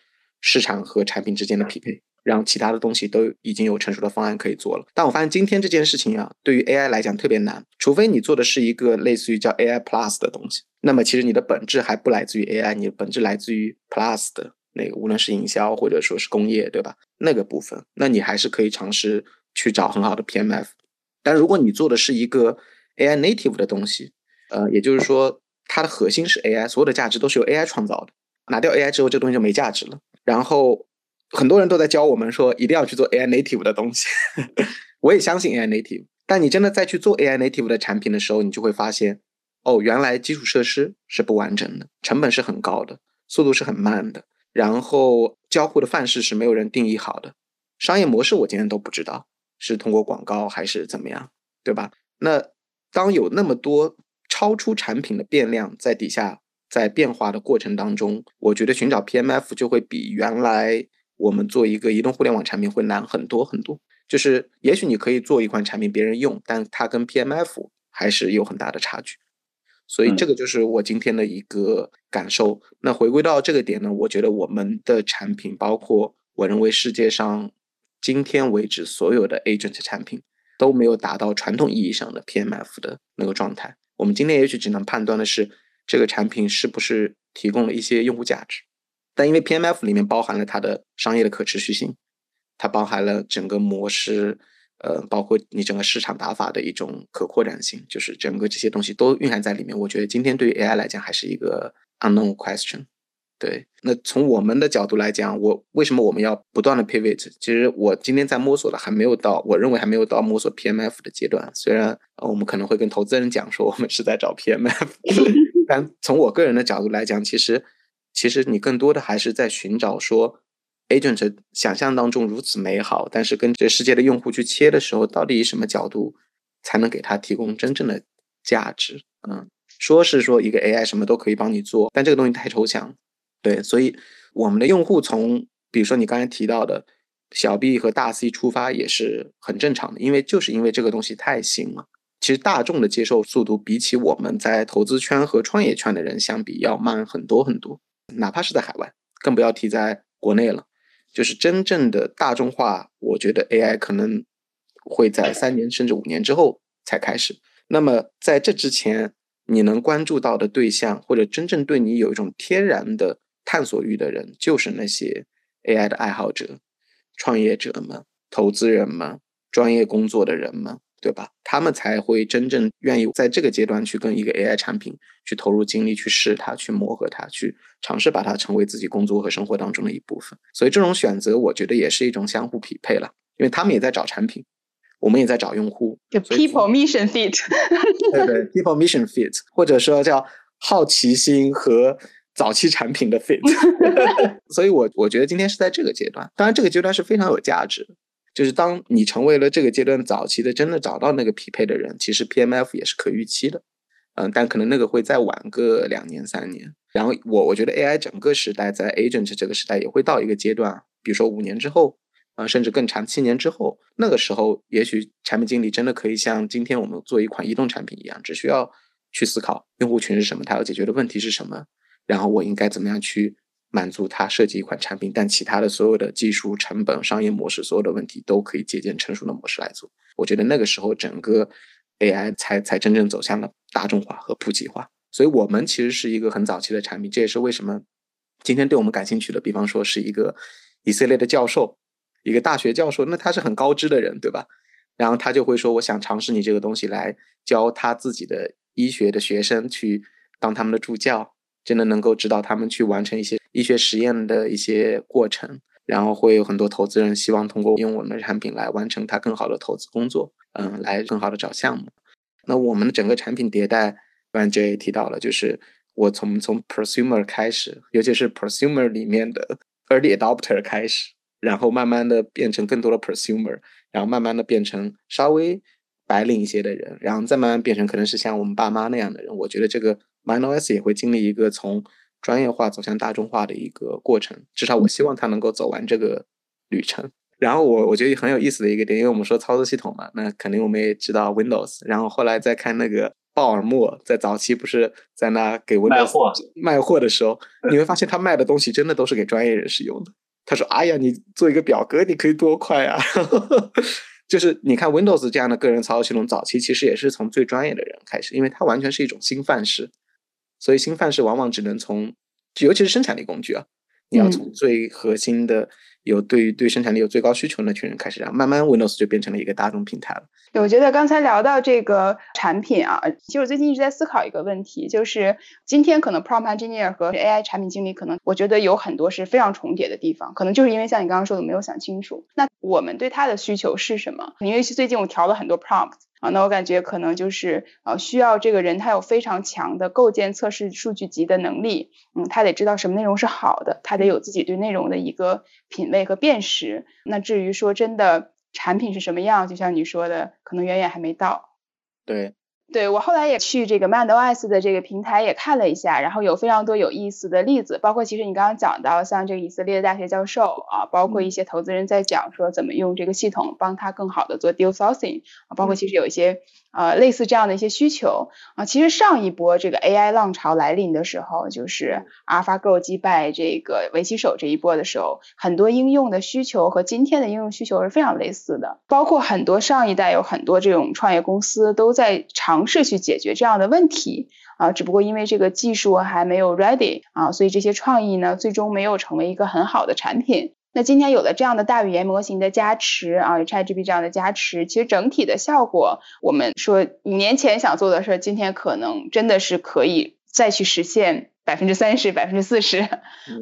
市场和产品之间的匹配。让其他的东西都已经有成熟的方案可以做了，但我发现今天这件事情啊，对于 AI 来讲特别难，除非你做的是一个类似于叫 AI Plus 的东西，那么其实你的本质还不来自于 AI，你的本质来自于 Plus 的那个，无论是营销或者说是工业，对吧？那个部分，那你还是可以尝试去找很好的 PMF。但如果你做的是一个 AI native 的东西，呃，也就是说它的核心是 AI，所有的价值都是由 AI 创造的，拿掉 AI 之后，这东西就没价值了。然后。很多人都在教我们说一定要去做 AI native 的东西，我也相信 AI native。但你真的在去做 AI native 的产品的时候，你就会发现，哦，原来基础设施是不完整的，成本是很高的，速度是很慢的，然后交互的范式是没有人定义好的，商业模式我今天都不知道是通过广告还是怎么样，对吧？那当有那么多超出产品的变量在底下在变化的过程当中，我觉得寻找 PMF 就会比原来。我们做一个移动互联网产品会难很多很多，就是也许你可以做一款产品别人用，但它跟 PMF 还是有很大的差距，所以这个就是我今天的一个感受。那回归到这个点呢，我觉得我们的产品，包括我认为世界上今天为止所有的 agent 产品都没有达到传统意义上的 PMF 的那个状态。我们今天也许只能判断的是这个产品是不是提供了一些用户价值。但因为 PMF 里面包含了它的商业的可持续性，它包含了整个模式，呃，包括你整个市场打法的一种可扩展性，就是整个这些东西都蕴含在里面。我觉得今天对于 AI 来讲还是一个 unknown question。对，那从我们的角度来讲，我为什么我们要不断的 pivot？其实我今天在摸索的还没有到，我认为还没有到摸索 PMF 的阶段。虽然我们可能会跟投资人讲说我们是在找 PMF，但从我个人的角度来讲，其实其实你更多的还是在寻找说 agent 想象当中如此美好，但是跟这世界的用户去切的时候，到底以什么角度才能给他提供真正的价值？嗯，说是说一个 AI 什么都可以帮你做，但这个东西太抽象。对，所以我们的用户从比如说你刚才提到的小 B 和大 C 出发也是很正常的，因为就是因为这个东西太新了，其实大众的接受速度比起我们在投资圈和创业圈的人相比要慢很多很多，哪怕是在海外，更不要提在国内了。就是真正的大众化，我觉得 AI 可能会在三年甚至五年之后才开始。那么在这之前，你能关注到的对象，或者真正对你有一种天然的。探索欲的人就是那些 AI 的爱好者、创业者们、投资人们、专业工作的人们，对吧？他们才会真正愿意在这个阶段去跟一个 AI 产品去投入精力去试它、去磨合它、去尝试把它成为自己工作和生活当中的一部分。所以这种选择，我觉得也是一种相互匹配了，因为他们也在找产品，我们也在找用户。就 People Mission Fit，对对，People Mission Fit，或者说叫好奇心和。早期产品的 fit，所以我我觉得今天是在这个阶段，当然这个阶段是非常有价值，就是当你成为了这个阶段早期的真的找到那个匹配的人，其实 PMF 也是可预期的，嗯，但可能那个会再晚个两年三年。然后我我觉得 AI 整个时代在 agent 这个时代也会到一个阶段，比如说五年之后，啊，甚至更长七年之后，那个时候也许产品经理真的可以像今天我们做一款移动产品一样，只需要去思考用户群是什么，他要解决的问题是什么。然后我应该怎么样去满足他设计一款产品？但其他的所有的技术、成本、商业模式，所有的问题都可以借鉴成熟的模式来做。我觉得那个时候整个 AI 才才真正走向了大众化和普及化。所以我们其实是一个很早期的产品，这也是为什么今天对我们感兴趣的，比方说是一个以色列的教授，一个大学教授，那他是很高知的人，对吧？然后他就会说，我想尝试你这个东西来教他自己的医学的学生去当他们的助教。真的能够指导他们去完成一些医学实验的一些过程，然后会有很多投资人希望通过用我们的产品来完成他更好的投资工作，嗯，来更好的找项目。那我们的整个产品迭代，刚才也提到了，就是我从从 prosumer 开始，尤其是 prosumer 里面的 early adopter 开始，然后慢慢的变成更多的 prosumer，然后慢慢的变成稍微白领一些的人，然后再慢慢变成可能是像我们爸妈那样的人。我觉得这个。MindOS 也会经历一个从专业化走向大众化的一个过程，至少我希望它能够走完这个旅程。然后我我觉得很有意思的一个点，因为我们说操作系统嘛，那肯定我们也知道 Windows。然后后来再看那个鲍尔默在早期不是在那给 Windows 卖货卖货的时候，你会发现他卖的东西真的都是给专业人士用的。他说：“哎呀，你做一个表格，你可以多快啊！” 就是你看 Windows 这样的个人操作系统，早期其实也是从最专业的人开始，因为它完全是一种新范式。所以新范式往往只能从，尤其是生产力工具啊，你要从最核心的。有对于对生产力有最高需求那群人开始，然后慢慢 Windows 就变成了一个大众平台了。对，我觉得刚才聊到这个产品啊，其实我最近一直在思考一个问题，就是今天可能 Prompt Engineer 和 AI 产品经理可能我觉得有很多是非常重叠的地方，可能就是因为像你刚刚说的没有想清楚，那我们对它的需求是什么？因为最近我调了很多 Prompt。啊，那我感觉可能就是呃，需要这个人他有非常强的构建测试数据集的能力，嗯，他得知道什么内容是好的，他得有自己对内容的一个品味和辨识。那至于说真的产品是什么样，就像你说的，可能远远还没到。对。对我后来也去这个 MindOS 的这个平台也看了一下，然后有非常多有意思的例子，包括其实你刚刚讲到像这个以色列的大学教授啊，包括一些投资人在讲说怎么用这个系统帮他更好的做 deal sourcing 啊，包括其实有一些。呃，类似这样的一些需求啊，其实上一波这个 AI 浪潮来临的时候，就是 AlphaGo 击败这个围棋手这一波的时候，很多应用的需求和今天的应用需求是非常类似的。包括很多上一代有很多这种创业公司都在尝试去解决这样的问题啊，只不过因为这个技术还没有 ready 啊，所以这些创意呢最终没有成为一个很好的产品。那今天有了这样的大语言模型的加持啊有，ChatGPT 这样的加持，其实整体的效果，我们说五年前想做的事儿，今天可能真的是可以再去实现百分之三十、百分之四十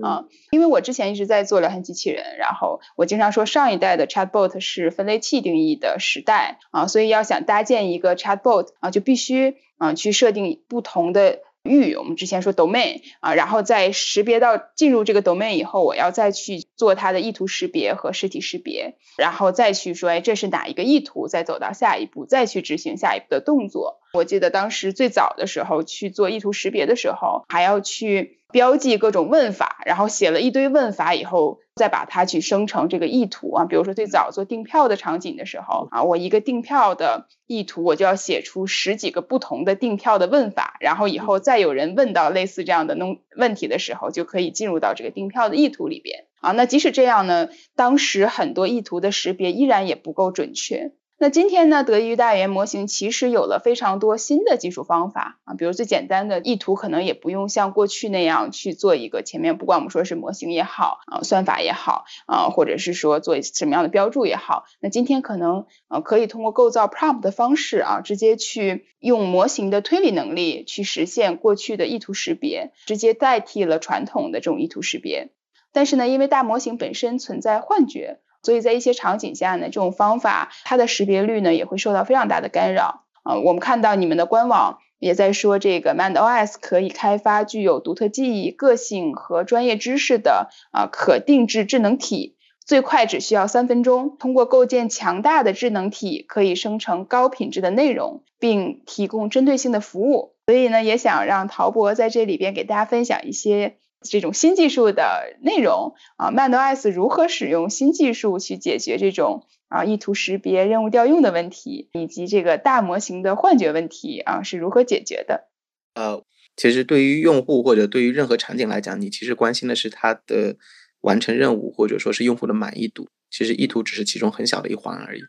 啊。因为我之前一直在做聊天机器人，然后我经常说上一代的 Chatbot 是分类器定义的时代啊，所以要想搭建一个 Chatbot 啊，就必须啊去设定不同的。域，我们之前说 domain 啊，然后在识别到进入这个 domain 以后，我要再去做它的意图识别和实体识别，然后再去说，哎，这是哪一个意图，再走到下一步，再去执行下一步的动作。我记得当时最早的时候去做意图识别的时候，还要去标记各种问法，然后写了一堆问法以后。再把它去生成这个意图啊，比如说最早做订票的场景的时候啊，我一个订票的意图，我就要写出十几个不同的订票的问法，然后以后再有人问到类似这样的弄问题的时候，就可以进入到这个订票的意图里边啊。那即使这样呢，当时很多意图的识别依然也不够准确。那今天呢，得益于大语言模型，其实有了非常多新的技术方法啊，比如最简单的意图，可能也不用像过去那样去做一个前面，不管我们说是模型也好啊，算法也好啊，或者是说做什么样的标注也好，那今天可能呃可以通过构造 prompt 的方式啊，直接去用模型的推理能力去实现过去的意图识别，直接代替了传统的这种意图识别。但是呢，因为大模型本身存在幻觉。所以在一些场景下呢，这种方法它的识别率呢也会受到非常大的干扰啊。我们看到你们的官网也在说，这个 MandOS 可以开发具有独特记忆、个性和专业知识的啊可定制智能体，最快只需要三分钟。通过构建强大的智能体，可以生成高品质的内容，并提供针对性的服务。所以呢，也想让陶博在这里边给大家分享一些。这种新技术的内容啊，MandOS 如何使用新技术去解决这种啊意图识别、任务调用的问题，以及这个大模型的幻觉问题啊是如何解决的？呃，其实对于用户或者对于任何场景来讲，你其实关心的是它的完成任务或者说是用户的满意度。其实意图只是其中很小的一环而已。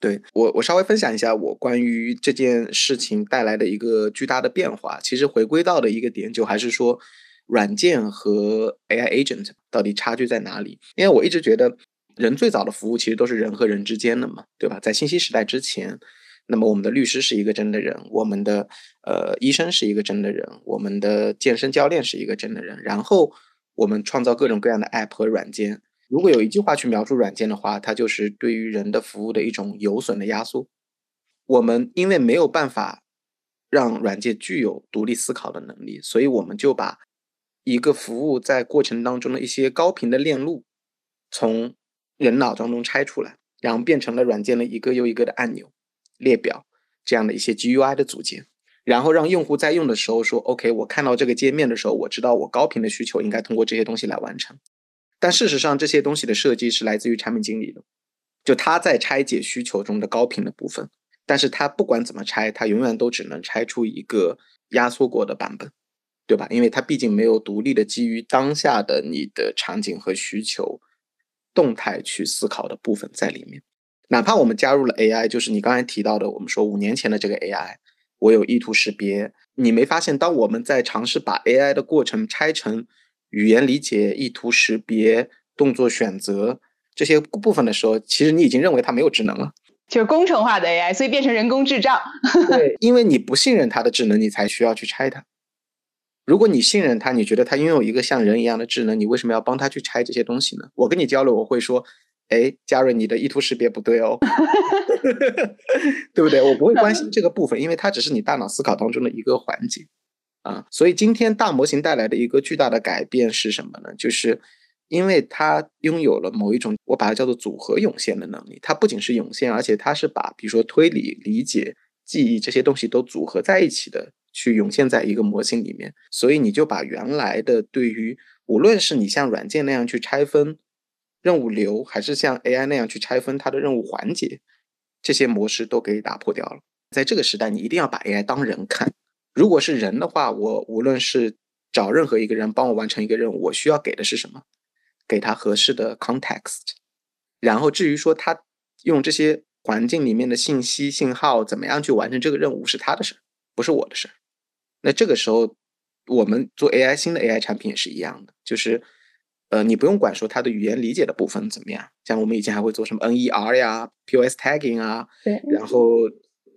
对我，我稍微分享一下我关于这件事情带来的一个巨大的变化。其实回归到的一个点，就还是说。软件和 AI agent 到底差距在哪里？因为我一直觉得，人最早的服务其实都是人和人之间的嘛，对吧？在信息时代之前，那么我们的律师是一个真的人，我们的呃医生是一个真的人，我们的健身教练是一个真的人。然后我们创造各种各样的 app 和软件。如果有一句话去描述软件的话，它就是对于人的服务的一种有损的压缩。我们因为没有办法让软件具有独立思考的能力，所以我们就把一个服务在过程当中的一些高频的链路，从人脑当中拆出来，然后变成了软件的一个又一个的按钮、列表这样的一些 GUI 的组件，然后让用户在用的时候说：“OK，我看到这个界面的时候，我知道我高频的需求应该通过这些东西来完成。”但事实上，这些东西的设计是来自于产品经理的，就他在拆解需求中的高频的部分，但是他不管怎么拆，他永远都只能拆出一个压缩过的版本。对吧？因为它毕竟没有独立的基于当下的你的场景和需求动态去思考的部分在里面。哪怕我们加入了 AI，就是你刚才提到的，我们说五年前的这个 AI，我有意图识别，你没发现，当我们在尝试把 AI 的过程拆成语言理解、意图识别、动作选择这些部分的时候，其实你已经认为它没有智能了，就是工程化的 AI，所以变成人工智障。对，因为你不信任它的智能，你才需要去拆它。如果你信任他，你觉得他拥有一个像人一样的智能，你为什么要帮他去拆这些东西呢？我跟你交流，我会说，哎，嘉瑞，你的意图识别不对哦，对不对？我不会关心这个部分，因为它只是你大脑思考当中的一个环节啊。所以今天大模型带来的一个巨大的改变是什么呢？就是因为它拥有了某一种，我把它叫做组合涌现的能力。它不仅是涌现，而且它是把比如说推理、理解、记忆这些东西都组合在一起的。去涌现在一个模型里面，所以你就把原来的对于无论是你像软件那样去拆分任务流，还是像 AI 那样去拆分它的任务环节，这些模式都给打破掉了。在这个时代，你一定要把 AI 当人看。如果是人的话，我无论是找任何一个人帮我完成一个任务，我需要给的是什么？给他合适的 context。然后至于说他用这些环境里面的信息信号怎么样去完成这个任务，是他的事儿。不是我的事儿。那这个时候，我们做 AI 新的 AI 产品也是一样的，就是呃，你不用管说它的语言理解的部分怎么样，像我们以前还会做什么 NER 呀、POS tagging 啊，对，然后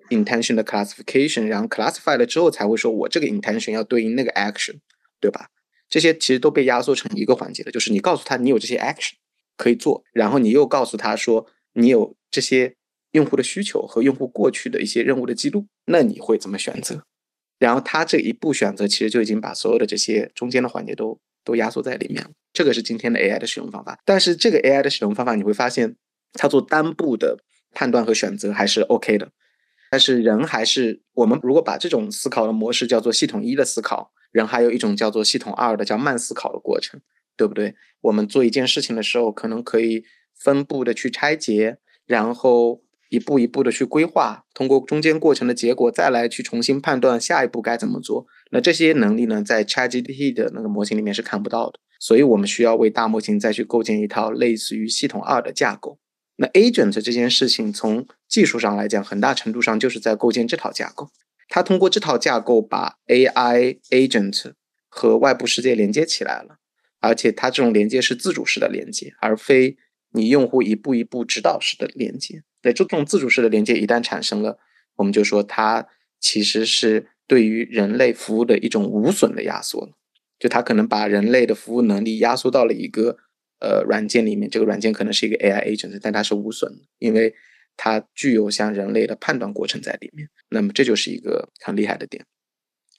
intention 的 classification，然后 classify 了之后才会说我这个 intention 要对应那个 action，对吧？这些其实都被压缩成一个环节了，就是你告诉他你有这些 action 可以做，然后你又告诉他说你有这些用户的需求和用户过去的一些任务的记录，那你会怎么选择？然后他这一步选择其实就已经把所有的这些中间的环节都都压缩在里面了。这个是今天的 AI 的使用方法，但是这个 AI 的使用方法你会发现，它做单步的判断和选择还是 OK 的，但是人还是我们如果把这种思考的模式叫做系统一的思考。人还有一种叫做系统二的，叫慢思考的过程，对不对？我们做一件事情的时候，可能可以分步的去拆解，然后一步一步的去规划，通过中间过程的结果，再来去重新判断下一步该怎么做。那这些能力呢，在 ChatGPT 的那个模型里面是看不到的，所以我们需要为大模型再去构建一套类似于系统二的架构。那 Agent 这件事情，从技术上来讲，很大程度上就是在构建这套架构。它通过这套架构把 AI agent 和外部世界连接起来了，而且它这种连接是自主式的连接，而非你用户一步一步指导式的连接。对，这种自主式的连接一旦产生了，我们就说它其实是对于人类服务的一种无损的压缩就它可能把人类的服务能力压缩到了一个呃软件里面，这个软件可能是一个 AI agent，但它是无损的，因为。它具有像人类的判断过程在里面，那么这就是一个很厉害的点。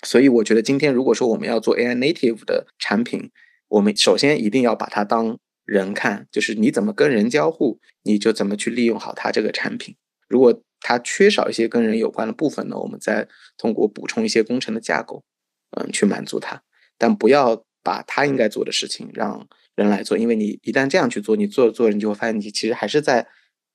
所以我觉得今天如果说我们要做 AI native 的产品，我们首先一定要把它当人看，就是你怎么跟人交互，你就怎么去利用好它这个产品。如果它缺少一些跟人有关的部分呢，我们再通过补充一些工程的架构，嗯，去满足它。但不要把它应该做的事情让人来做，因为你一旦这样去做，你做着做着你就会发现你其实还是在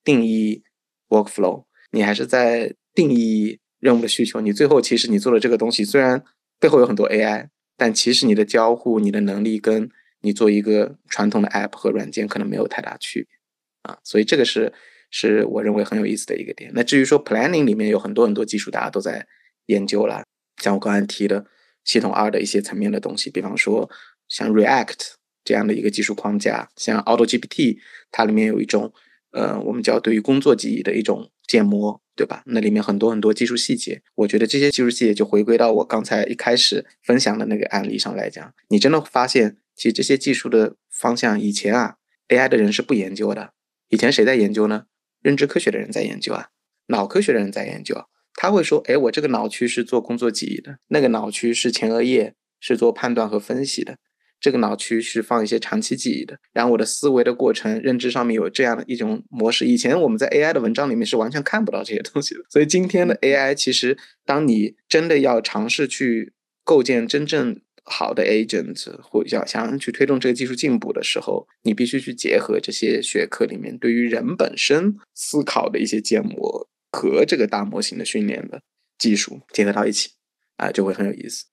定义。Workflow，你还是在定义任务的需求。你最后其实你做的这个东西，虽然背后有很多 AI，但其实你的交互、你的能力跟你做一个传统的 App 和软件可能没有太大区别啊。所以这个是是我认为很有意思的一个点。那至于说 Planning 里面有很多很多技术，大家都在研究了，像我刚才提的系统二的一些层面的东西，比方说像 React 这样的一个技术框架，像 AutoGPT，它里面有一种。呃，我们叫对于工作记忆的一种建模，对吧？那里面很多很多技术细节，我觉得这些技术细节就回归到我刚才一开始分享的那个案例上来讲，你真的发现，其实这些技术的方向以前啊，AI 的人是不研究的。以前谁在研究呢？认知科学的人在研究啊，脑科学的人在研究。他会说，哎，我这个脑区是做工作记忆的，那个脑区是前额叶，是做判断和分析的。这个脑区是放一些长期记忆的，然后我的思维的过程、认知上面有这样的一种模式。以前我们在 AI 的文章里面是完全看不到这些东西的，所以今天的 AI 其实，当你真的要尝试去构建真正好的 agent，或者想要去推动这个技术进步的时候，你必须去结合这些学科里面对于人本身思考的一些建模和这个大模型的训练的技术结合到一起，啊，就会很有意思。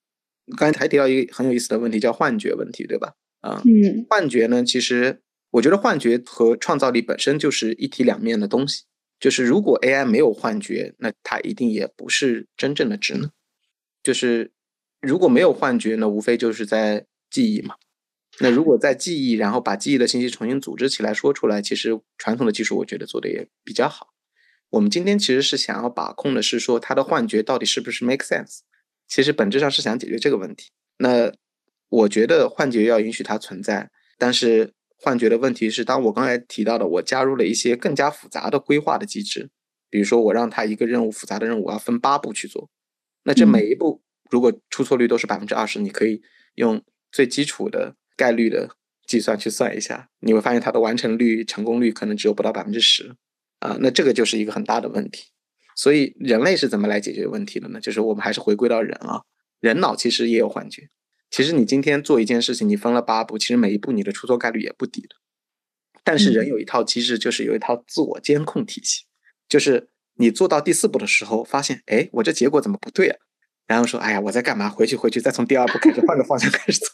刚才还提到一个很有意思的问题，叫幻觉问题，对吧？啊，嗯，幻觉呢，其实我觉得幻觉和创造力本身就是一体两面的东西。就是如果 AI 没有幻觉，那它一定也不是真正的智能。就是如果没有幻觉那，无非就是在记忆嘛。那如果在记忆，然后把记忆的信息重新组织起来说出来，其实传统的技术我觉得做的也比较好。我们今天其实是想要把控的是说他的幻觉到底是不是 make sense。其实本质上是想解决这个问题。那我觉得幻觉要允许它存在，但是幻觉的问题是，当我刚才提到的，我加入了一些更加复杂的规划的机制，比如说我让他一个任务复杂的任务我要分八步去做，那这每一步如果出错率都是百分之二十，你可以用最基础的概率的计算去算一下，你会发现它的完成率、成功率可能只有不到百分之十啊，那这个就是一个很大的问题。所以人类是怎么来解决问题的呢？就是我们还是回归到人啊，人脑其实也有幻觉。其实你今天做一件事情，你分了八步，其实每一步你的出错概率也不低的。但是人有一套机制，就是有一套自我监控体系，就是你做到第四步的时候，发现哎，我这结果怎么不对啊？然后说哎呀，我在干嘛？回去回去再从第二步开始换个方向开始走，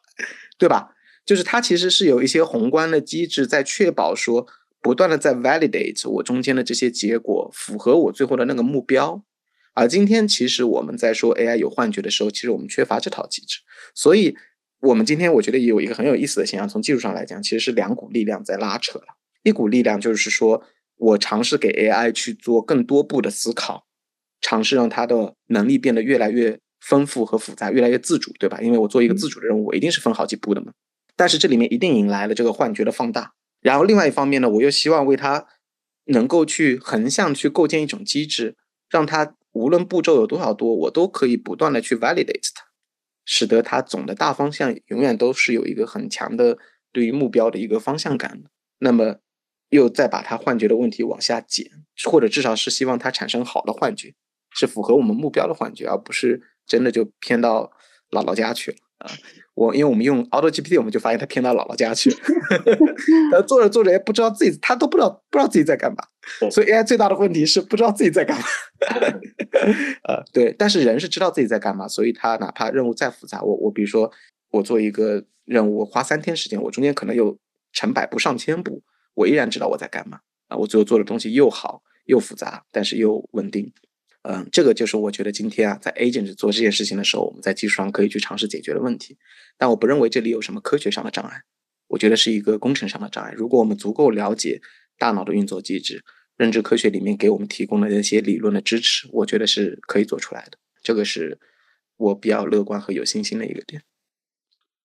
对吧？就是它其实是有一些宏观的机制在确保说。不断的在 validate 我中间的这些结果符合我最后的那个目标，而今天其实我们在说 AI 有幻觉的时候，其实我们缺乏这套机制。所以，我们今天我觉得也有一个很有意思的现象，从技术上来讲，其实是两股力量在拉扯了。一股力量就是说我尝试给 AI 去做更多步的思考，尝试让他的能力变得越来越丰富和复杂，越来越自主，对吧？因为我做一个自主的任务，我一定是分好几步的嘛。但是这里面一定引来了这个幻觉的放大。然后另外一方面呢，我又希望为他能够去横向去构建一种机制，让他。无论步骤有多少多，我都可以不断的去 validate 它，使得他总的大方向永远都是有一个很强的对于目标的一个方向感。那么，又再把他幻觉的问题往下减，或者至少是希望他产生好的幻觉，是符合我们目标的幻觉，而不是真的就偏到姥姥家去了啊。我因为我们用 Auto GPT，我们就发现他偏到姥姥家去了。他，做着做着也不知道自己，他都不知道不知道自己在干嘛。所以 AI 最大的问题是不知道自己在干嘛。呃，对，但是人是知道自己在干嘛，所以他哪怕任务再复杂，我我比如说我做一个任务，我花三天时间，我中间可能有成百步上千步，我依然知道我在干嘛啊。我最后做的东西又好又复杂，但是又稳定。嗯，这个就是我觉得今天啊，在 agent 做这件事情的时候，我们在技术上可以去尝试解决的问题。但我不认为这里有什么科学上的障碍，我觉得是一个工程上的障碍。如果我们足够了解大脑的运作机制，认知科学里面给我们提供的那些理论的支持，我觉得是可以做出来的。这个是我比较乐观和有信心的一个点。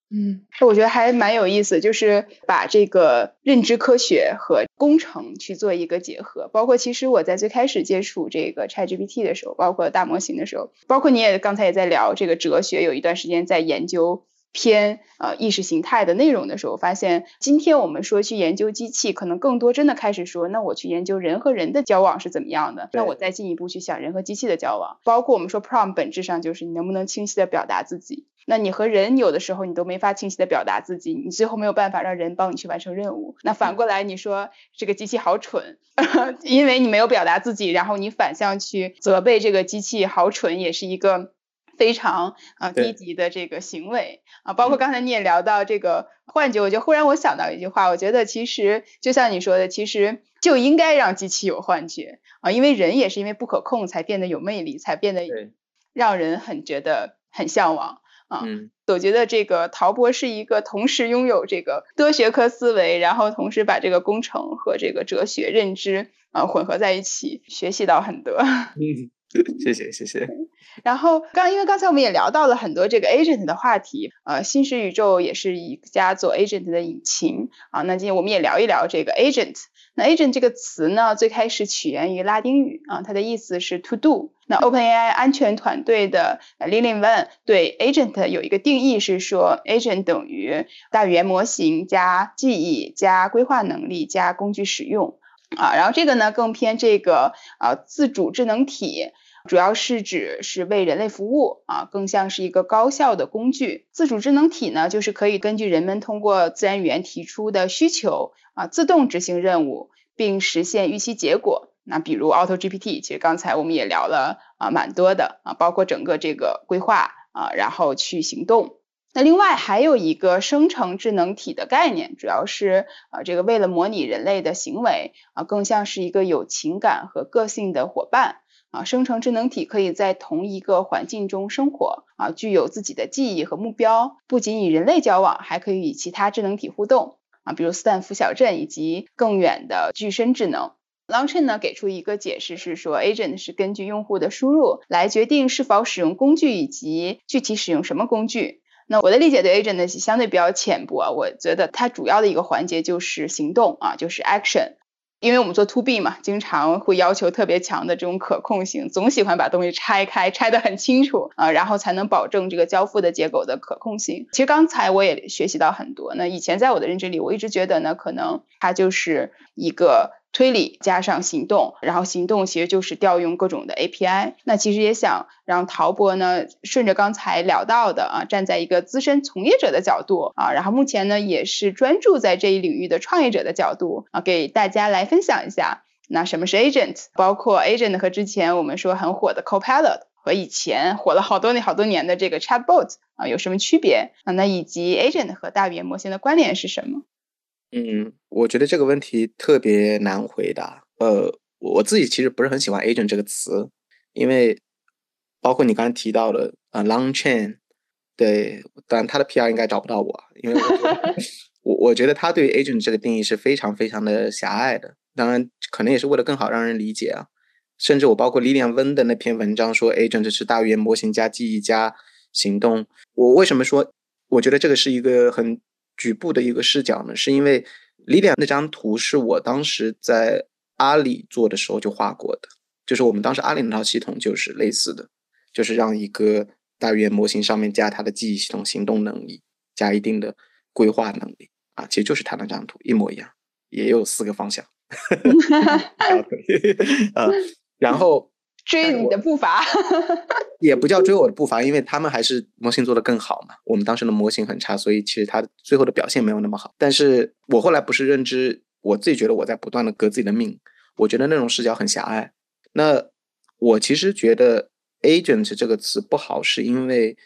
嗯，我觉得还蛮有意思，就是把这个认知科学和工程去做一个结合。包括其实我在最开始接触这个 ChatGPT 的时候，包括大模型的时候，包括你也刚才也在聊这个哲学，有一段时间在研究偏呃意识形态的内容的时候，发现今天我们说去研究机器，可能更多真的开始说，那我去研究人和人的交往是怎么样的，那我再进一步去想人和机器的交往。包括我们说 prompt 本质上就是你能不能清晰的表达自己。那你和人有的时候你都没法清晰的表达自己，你最后没有办法让人帮你去完成任务。那反过来你说这个机器好蠢，因为你没有表达自己，然后你反向去责备这个机器好蠢，也是一个非常啊低级的这个行为啊。包括刚才你也聊到这个幻觉，我就忽然我想到一句话，我觉得其实就像你说的，其实就应该让机器有幻觉啊，因为人也是因为不可控才变得有魅力，才变得让人很觉得很向往。啊，我觉得这个陶博是一个同时拥有这个多学科思维，然后同时把这个工程和这个哲学认知啊混合在一起，学习到很多。嗯，谢谢谢谢。然后刚因为刚才我们也聊到了很多这个 agent 的话题，呃，新时宇宙也是一家做 agent 的引擎啊。那今天我们也聊一聊这个 agent。那 agent 这个词呢，最开始起源于拉丁语啊，它的意思是 to do。那 OpenAI 安全团队的 Lilin Wen 对 agent 有一个定义是说，agent 等于大语言模型加记忆加规划能力加工具使用啊。然后这个呢更偏这个啊自主智能体。主要是指是为人类服务啊，更像是一个高效的工具。自主智能体呢，就是可以根据人们通过自然语言提出的需求啊，自动执行任务，并实现预期结果。那比如 Auto GPT，其实刚才我们也聊了啊，蛮多的啊，包括整个这个规划啊，然后去行动。那另外还有一个生成智能体的概念，主要是啊，这个为了模拟人类的行为啊，更像是一个有情感和个性的伙伴。啊，生成智能体可以在同一个环境中生活，啊，具有自己的记忆和目标，不仅与人类交往，还可以与其他智能体互动，啊，比如斯坦福小镇以及更远的具身智能。Longchain 呢给出一个解释是说，agent 是根据用户的输入来决定是否使用工具以及具体使用什么工具。那我的理解对 agent 呢相对比较浅薄，我觉得它主要的一个环节就是行动啊，就是 action。因为我们做 to B 嘛，经常会要求特别强的这种可控性，总喜欢把东西拆开，拆得很清楚啊，然后才能保证这个交付的结果的可控性。其实刚才我也学习到很多。那以前在我的认知里，我一直觉得呢，可能它就是一个。推理加上行动，然后行动其实就是调用各种的 API。那其实也想让陶博呢，顺着刚才聊到的啊，站在一个资深从业者的角度啊，然后目前呢也是专注在这一领域的创业者的角度啊，给大家来分享一下，那什么是 agent，包括 agent 和之前我们说很火的 Copilot 和以前火了好多年好多年的这个 Chatbot 啊有什么区别啊？那以及 agent 和大语言模型的关联是什么？嗯，我觉得这个问题特别难回答。呃，我自己其实不是很喜欢 agent 这个词，因为包括你刚才提到的呃 Long Chain，对，当然他的 PR 应该找不到我，因为我 我我觉得他对 agent 这个定义是非常非常的狭隘的。当然，可能也是为了更好让人理解啊。甚至我包括李连温的那篇文章说，agent 是大语言模型加记忆加行动。我为什么说我觉得这个是一个很局部的一个视角呢？是因为李典那张图是我当时在阿里做的时候就画过的，就是我们当时阿里那套系统就是类似的，就是让一个大语言模型上面加它的记忆系统、行动能力，加一定的规划能力啊，其实就是他那张图一模一样，也有四个方向。啊，然后追你的步伐，也不叫追我的步伐，因为他们还是模型做的更好嘛。我们当时的模型很差，所以其实他最后的表现没有那么好。但是我后来不是认知，我自己觉得我在不断的革自己的命，我觉得那种视角很狭隘。那我其实觉得 agent 这个词不好，是因为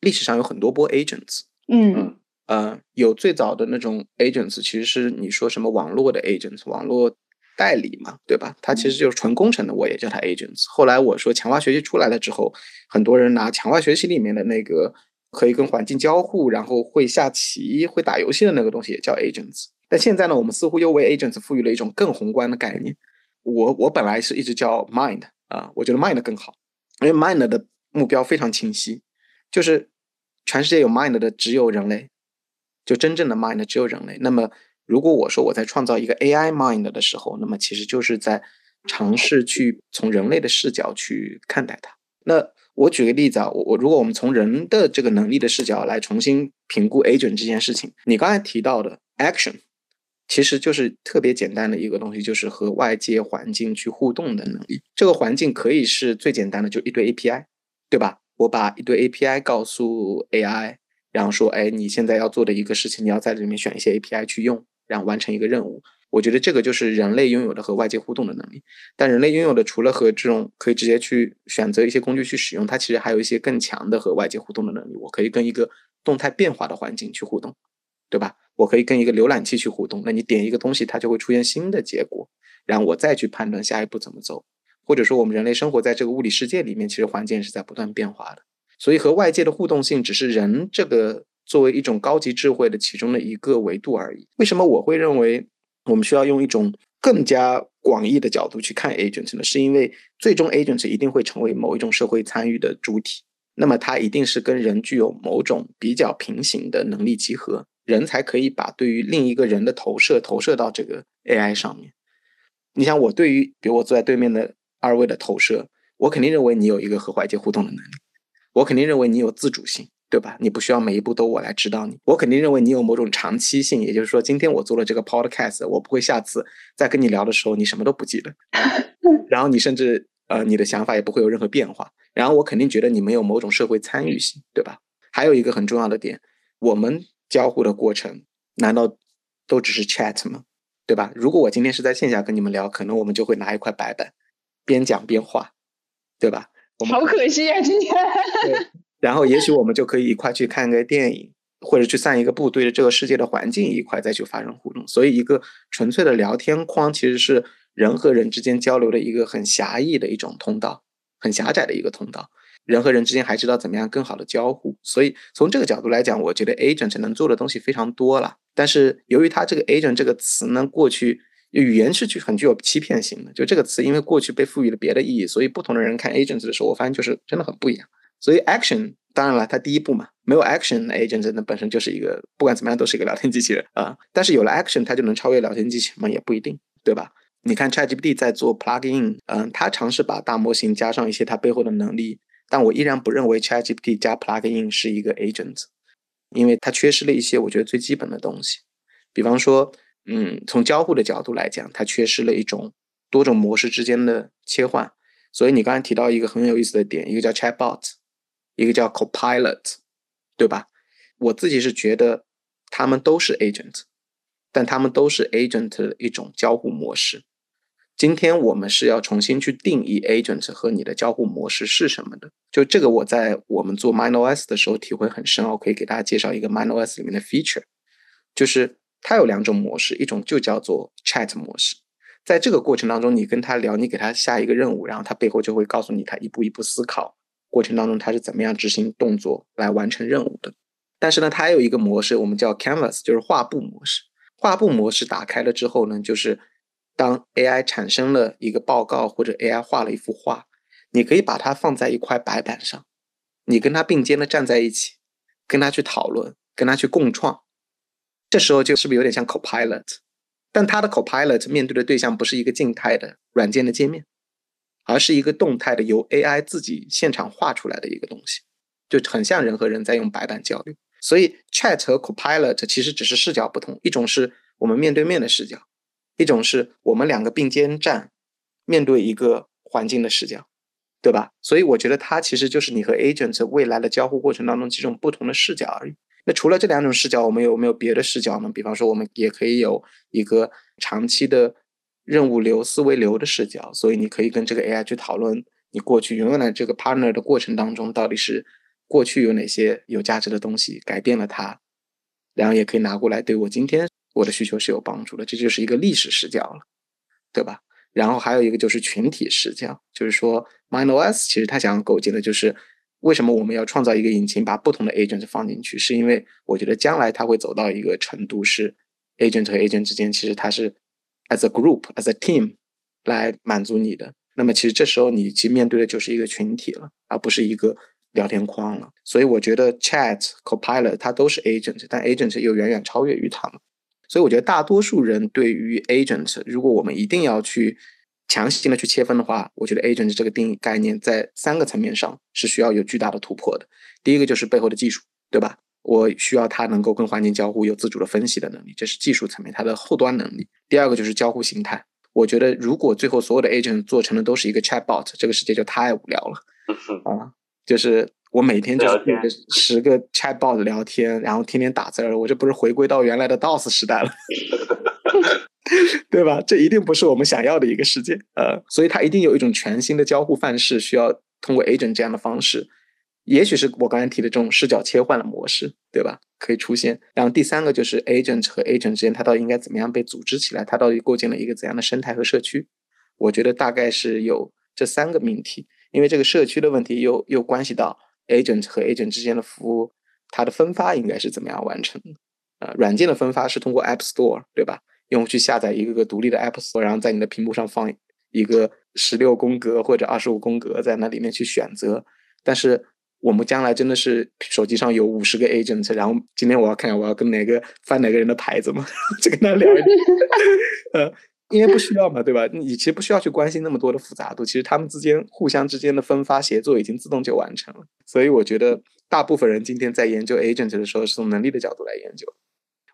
历史上有很多波 agents，嗯。呃，有最早的那种 agents，其实是你说什么网络的 agents，网络代理嘛，对吧？它其实就是纯工程的，我也叫它 agents。后来我说强化学习出来了之后，很多人拿强化学习里面的那个可以跟环境交互，然后会下棋、会打游戏的那个东西也叫 agents。但现在呢，我们似乎又为 agents 赋予了一种更宏观的概念。我我本来是一直叫 mind 啊，我觉得 mind 更好，因为 mind 的目标非常清晰，就是全世界有 mind 的只有人类。就真正的 mind 只有人类。那么，如果我说我在创造一个 AI mind 的时候，那么其实就是在尝试去从人类的视角去看待它。那我举个例子啊，我我如果我们从人的这个能力的视角来重新评估 agent 这件事情，你刚才提到的 action，其实就是特别简单的一个东西，就是和外界环境去互动的能力。这个环境可以是最简单的，就一堆 API，对吧？我把一堆 API 告诉 AI。然后说，哎，你现在要做的一个事情，你要在里面选一些 API 去用，然后完成一个任务。我觉得这个就是人类拥有的和外界互动的能力。但人类拥有的除了和这种可以直接去选择一些工具去使用，它其实还有一些更强的和外界互动的能力。我可以跟一个动态变化的环境去互动，对吧？我可以跟一个浏览器去互动。那你点一个东西，它就会出现新的结果，然后我再去判断下一步怎么走。或者说，我们人类生活在这个物理世界里面，其实环境是在不断变化的。所以和外界的互动性只是人这个作为一种高级智慧的其中的一个维度而已。为什么我会认为我们需要用一种更加广义的角度去看 agent 呢？是因为最终 agent 一定会成为某一种社会参与的主体，那么它一定是跟人具有某种比较平行的能力集合，人才可以把对于另一个人的投射投射到这个 AI 上面。你想，我对于比如我坐在对面的二位的投射，我肯定认为你有一个和外界互动的能力。我肯定认为你有自主性，对吧？你不需要每一步都我来指导你。我肯定认为你有某种长期性，也就是说，今天我做了这个 podcast，我不会下次再跟你聊的时候你什么都不记得，然后你甚至呃你的想法也不会有任何变化。然后我肯定觉得你没有某种社会参与性，对吧？还有一个很重要的点，我们交互的过程难道都只是 chat 吗？对吧？如果我今天是在线下跟你们聊，可能我们就会拿一块白板，边讲边画，对吧？好可惜啊，今天。然后也许我们就可以一块去看个电影，或者去散一个步，对着这个世界的环境一块再去发生互动。所以，一个纯粹的聊天框其实是人和人之间交流的一个很狭义的一种通道，很狭窄的一个通道。人和人之间还知道怎么样更好的交互。所以，从这个角度来讲，我觉得 agent 能做的东西非常多了。但是，由于它这个 agent 这个词呢，过去。语言是具很具有欺骗性的，就这个词，因为过去被赋予了别的意义，所以不同的人看 agent 的时候，我发现就是真的很不一样。所以 action 当然了，它第一步嘛，没有 action agent 那本身就是一个不管怎么样都是一个 聊天机器人啊。但是有了 action，它就能超越聊天机器人吗？也不一定，对吧？你看 ChatGPT 在做 plugin，嗯，它尝试把大模型加上一些它背后的能力，但我依然不认为 ChatGPT 加 plugin 是一个 agent，因为它缺失了一些我觉得最基本的东西，比方说。嗯，从交互的角度来讲，它缺失了一种多种模式之间的切换。所以你刚才提到一个很有意思的点，一个叫 Chatbot，一个叫 Copilot，对吧？我自己是觉得他们都是 Agent，但他们都是 Agent 的一种交互模式。今天我们是要重新去定义 Agent 和你的交互模式是什么的。就这个，我在我们做 MindOS 的时候体会很深我可以给大家介绍一个 MindOS 里面的 feature，就是。它有两种模式，一种就叫做 chat 模式，在这个过程当中，你跟他聊，你给他下一个任务，然后他背后就会告诉你他一步一步思考过程当中它是怎么样执行动作来完成任务的。但是呢，它还有一个模式，我们叫 Canvas，就是画布模式。画布模式打开了之后呢，就是当 AI 产生了一个报告或者 AI 画了一幅画，你可以把它放在一块白板上，你跟它并肩的站在一起，跟它去讨论，跟它去共创。这时候就是不是有点像 Copilot？但它的 Copilot 面对的对象不是一个静态的软件的界面，而是一个动态的由 AI 自己现场画出来的一个东西，就很像人和人在用白板交流。所以，Chat 和 Copilot 其实只是视角不同，一种是我们面对面的视角，一种是我们两个并肩站，面对一个环境的视角，对吧？所以我觉得它其实就是你和 Agent 未来的交互过程当中几种不同的视角而已。那除了这两种视角，我们有没有别的视角呢？比方说，我们也可以有一个长期的任务流、思维流的视角，所以你可以跟这个 AI 去讨论你过去原来这个 partner 的过程当中到底是。过去有哪些有价值的东西改变了它，然后也可以拿过来对我今天我的需求是有帮助的，这就是一个历史视角了，对吧？然后还有一个就是群体视角，就是说 MindOS 其实它想要构建的就是为什么我们要创造一个引擎，把不同的 agent 放进去，是因为我觉得将来它会走到一个程度，是 agent 和 agent 之间其实它是 as a group as a team 来满足你的。那么其实这时候你其实面对的就是一个群体了，而不是一个。聊天框了，所以我觉得 Chat、Copilot 它都是 Agent，但 Agent 又远远超越于它们。所以我觉得大多数人对于 Agent，如果我们一定要去强行的去切分的话，我觉得 Agent 这个定义概念在三个层面上是需要有巨大的突破的。第一个就是背后的技术，对吧？我需要它能够跟环境交互，有自主的分析的能力，这是技术层面它的后端能力。第二个就是交互形态。我觉得如果最后所有的 Agent 做成的都是一个 Chatbot，这个世界就太无聊了啊。就是我每天就是十个 chatbot 聊天，然后天天打字儿，我这不是回归到原来的 DOS 时代了，对吧？这一定不是我们想要的一个世界，呃，所以它一定有一种全新的交互范式，需要通过 agent 这样的方式，也许是我刚才提的这种视角切换的模式，对吧？可以出现。然后第三个就是 agent 和 agent 之间，它到底应该怎么样被组织起来？它到底构建了一个怎样的生态和社区？我觉得大概是有这三个命题。因为这个社区的问题，又又关系到 agent 和 agent 之间的服务，它的分发应该是怎么样完成的？呃，软件的分发是通过 App Store，对吧？用户去下载一个个独立的 App Store，然后在你的屏幕上放一个十六宫格或者二十五宫格，在那里面去选择。但是我们将来真的是手机上有五十个 agent，然后今天我要看我要跟哪个翻哪个人的牌子嘛，就跟他聊一聊。呃。因为不需要嘛，对吧？你其实不需要去关心那么多的复杂度，其实他们之间互相之间的分发协作已经自动就完成了。所以我觉得大部分人今天在研究 agent 的时候是从能力的角度来研究。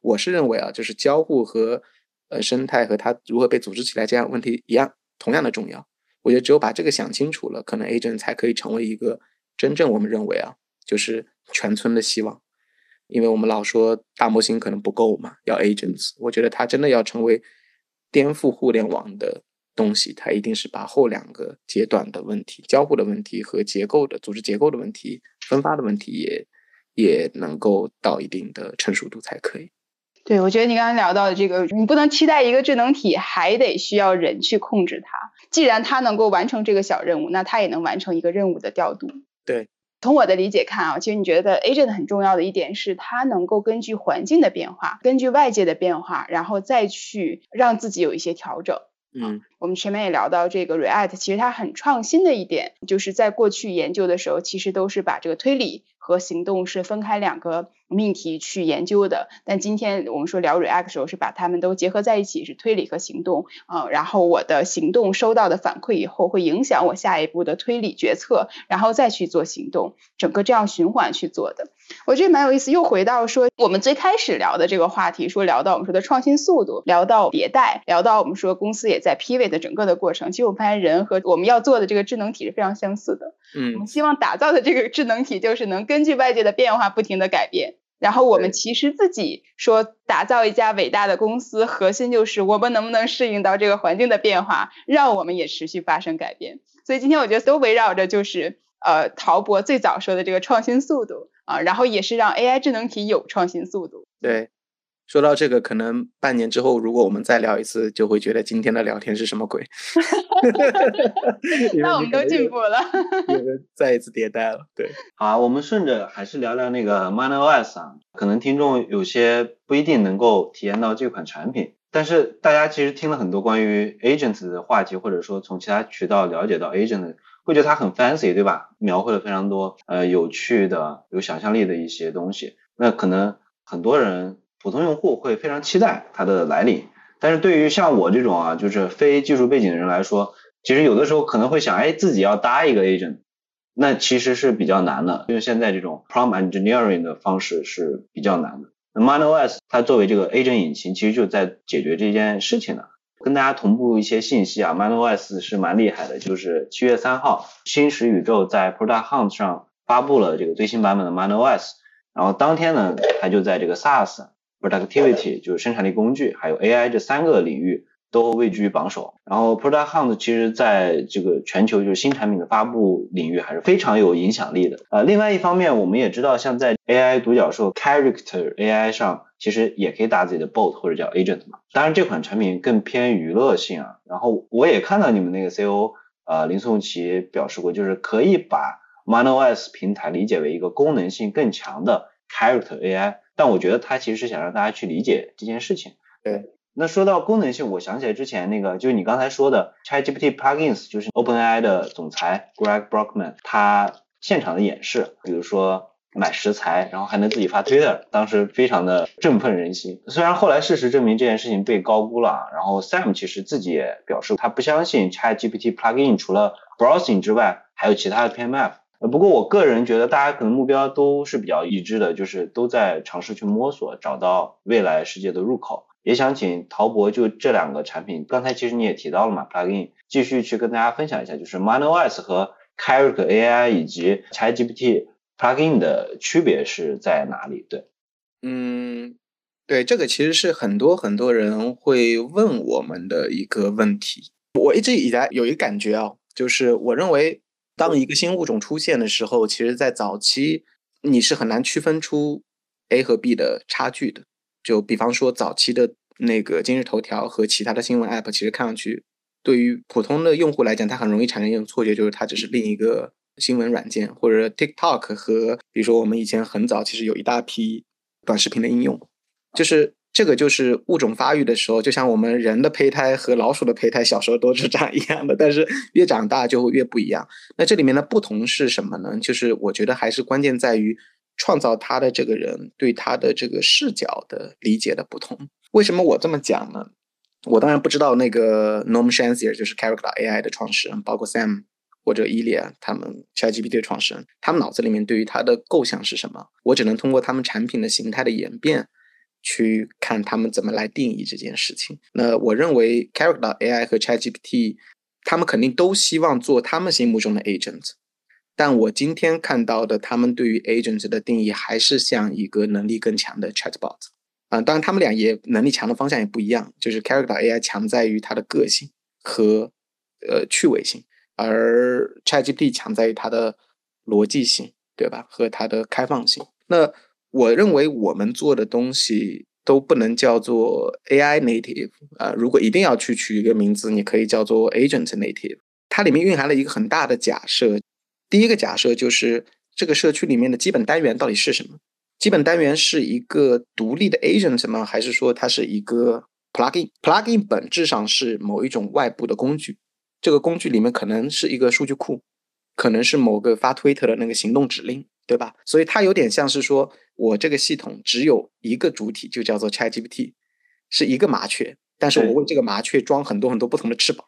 我是认为啊，就是交互和呃生态和它如何被组织起来这样问题一样，同样的重要。我觉得只有把这个想清楚了，可能 agent 才可以成为一个真正我们认为啊，就是全村的希望。因为我们老说大模型可能不够嘛，要 agents。我觉得它真的要成为。颠覆互联网的东西，它一定是把后两个阶段的问题、交互的问题和结构的组织结构的问题、分发的问题也也能够到一定的成熟度才可以。对，我觉得你刚刚聊到的这个，你不能期待一个智能体还得需要人去控制它。既然它能够完成这个小任务，那它也能完成一个任务的调度。对。从我的理解看啊，其实你觉得 agent 很重要的一点是，它能够根据环境的变化，根据外界的变化，然后再去让自己有一些调整。嗯，我们前面也聊到这个 React，其实它很创新的一点，就是在过去研究的时候，其实都是把这个推理和行动是分开两个。命题去研究的，但今天我们说聊 React 时候是把它们都结合在一起，是推理和行动啊。然后我的行动收到的反馈以后，会影响我下一步的推理决策，然后再去做行动，整个这样循环去做的。我觉得蛮有意思。又回到说我们最开始聊的这个话题，说聊到我们说的创新速度，聊到迭代，聊到我们说公司也在 pivot 整个的过程。其实我发现人和我们要做的这个智能体是非常相似的。嗯，我们希望打造的这个智能体就是能根据外界的变化不停的改变。然后我们其实自己说打造一家伟大的公司，核心就是我们能不能适应到这个环境的变化，让我们也持续发生改变。所以今天我觉得都围绕着就是呃陶博最早说的这个创新速度啊，然后也是让 AI 智能体有创新速度。对，说到这个，可能半年之后，如果我们再聊一次，就会觉得今天的聊天是什么鬼？那我们都进步了，因为再一次迭代了。对，好，我们顺着还是聊聊那个 MonOS 啊。可能听众有些不一定能够体验到这款产品，但是大家其实听了很多关于 Agent 的话题，或者说从其他渠道了解到 Agent，会觉得它很 fancy，对吧？描绘了非常多呃有趣的、有想象力的一些东西。那可能很多人。普通用户会非常期待它的来临，但是对于像我这种啊，就是非技术背景的人来说，其实有的时候可能会想，哎，自己要搭一个 agent，那其实是比较难的，因为现在这种 prompt engineering 的方式是比较难的。那 Mino S 它作为这个 agent 引擎，其实就在解决这件事情的。跟大家同步一些信息啊，Mino S 是蛮厉害的，就是七月三号，新石宇宙在 Product Hunt 上发布了这个最新版本的 Mino S，然后当天呢，它就在这个 SaaS。Productivity 就是生产力工具，还有 AI 这三个领域都位居榜首。然后 Product Hunt 其实在这个全球就是新产品的发布领域还是非常有影响力的。呃，另外一方面，我们也知道，像在 AI 独角兽 Character AI 上，其实也可以打自己的 Bot 或者叫 Agent 嘛。当然，这款产品更偏娱乐性啊。然后我也看到你们那个 CEO 呃林颂奇表示过，就是可以把 MonOS 平台理解为一个功能性更强的 Character AI。但我觉得他其实是想让大家去理解这件事情。对，那说到功能性，我想起来之前那个，就是你刚才说的 ChatGPT Plugins，就是 OpenAI 的总裁 Greg Brockman 他现场的演示，比如说买食材，然后还能自己发 Twitter，当时非常的振奋人心。虽然后来事实证明这件事情被高估了，然后 Sam 其实自己也表示，他不相信 ChatGPT Plugin 除了 Browsing 之外，还有其他的 PMF。呃，不过我个人觉得大家可能目标都是比较一致的，就是都在尝试去摸索，找到未来世界的入口。也想请陶博就这两个产品，刚才其实你也提到了嘛，Plugin，继续去跟大家分享一下，就是 MonOS 和 c a r i c AI 以及 ChatGPT Plugin 的区别是在哪里？对，嗯，对，这个其实是很多很多人会问我们的一个问题。我一直以来有一个感觉啊，就是我认为。当一个新物种出现的时候，其实，在早期你是很难区分出 A 和 B 的差距的。就比方说，早期的那个今日头条和其他的新闻 App，其实看上去对于普通的用户来讲，它很容易产生一种错觉，就是它只是另一个新闻软件。或者 TikTok 和比如说我们以前很早其实有一大批短视频的应用，就是。这个就是物种发育的时候，就像我们人的胚胎和老鼠的胚胎小时候都是长 一样的，但是越长大就会越不一样。那这里面的不同是什么呢？就是我觉得还是关键在于创造它的这个人对他的这个视角的理解的不同。为什么我这么讲呢？我当然不知道那个 Norm Shansier 就是 Character AI 的创始人，包括 Sam 或者 Ilya 他们 ChatGPT 的创始人，他们脑子里面对于它的构想是什么？我只能通过他们产品的形态的演变。去看他们怎么来定义这件事情。那我认为，Character AI 和 ChatGPT，他们肯定都希望做他们心目中的 agent。但我今天看到的，他们对于 agent 的定义还是像一个能力更强的 chatbot。啊，当然他们俩也能力强的方向也不一样。就是 Character AI 强在于它的个性和呃趣味性，而 ChatGPT 强在于它的逻辑性，对吧？和它的开放性。那我认为我们做的东西都不能叫做 AI native 啊，如果一定要去取一个名字，你可以叫做 agent native。它里面蕴含了一个很大的假设，第一个假设就是这个社区里面的基本单元到底是什么？基本单元是一个独立的 agent 吗？还是说它是一个 plugin？plugin 本质上是某一种外部的工具，这个工具里面可能是一个数据库，可能是某个发推特的那个行动指令。对吧？所以它有点像是说，我这个系统只有一个主体，就叫做 ChatGPT，是一个麻雀，但是我为这个麻雀装很多很多不同的翅膀，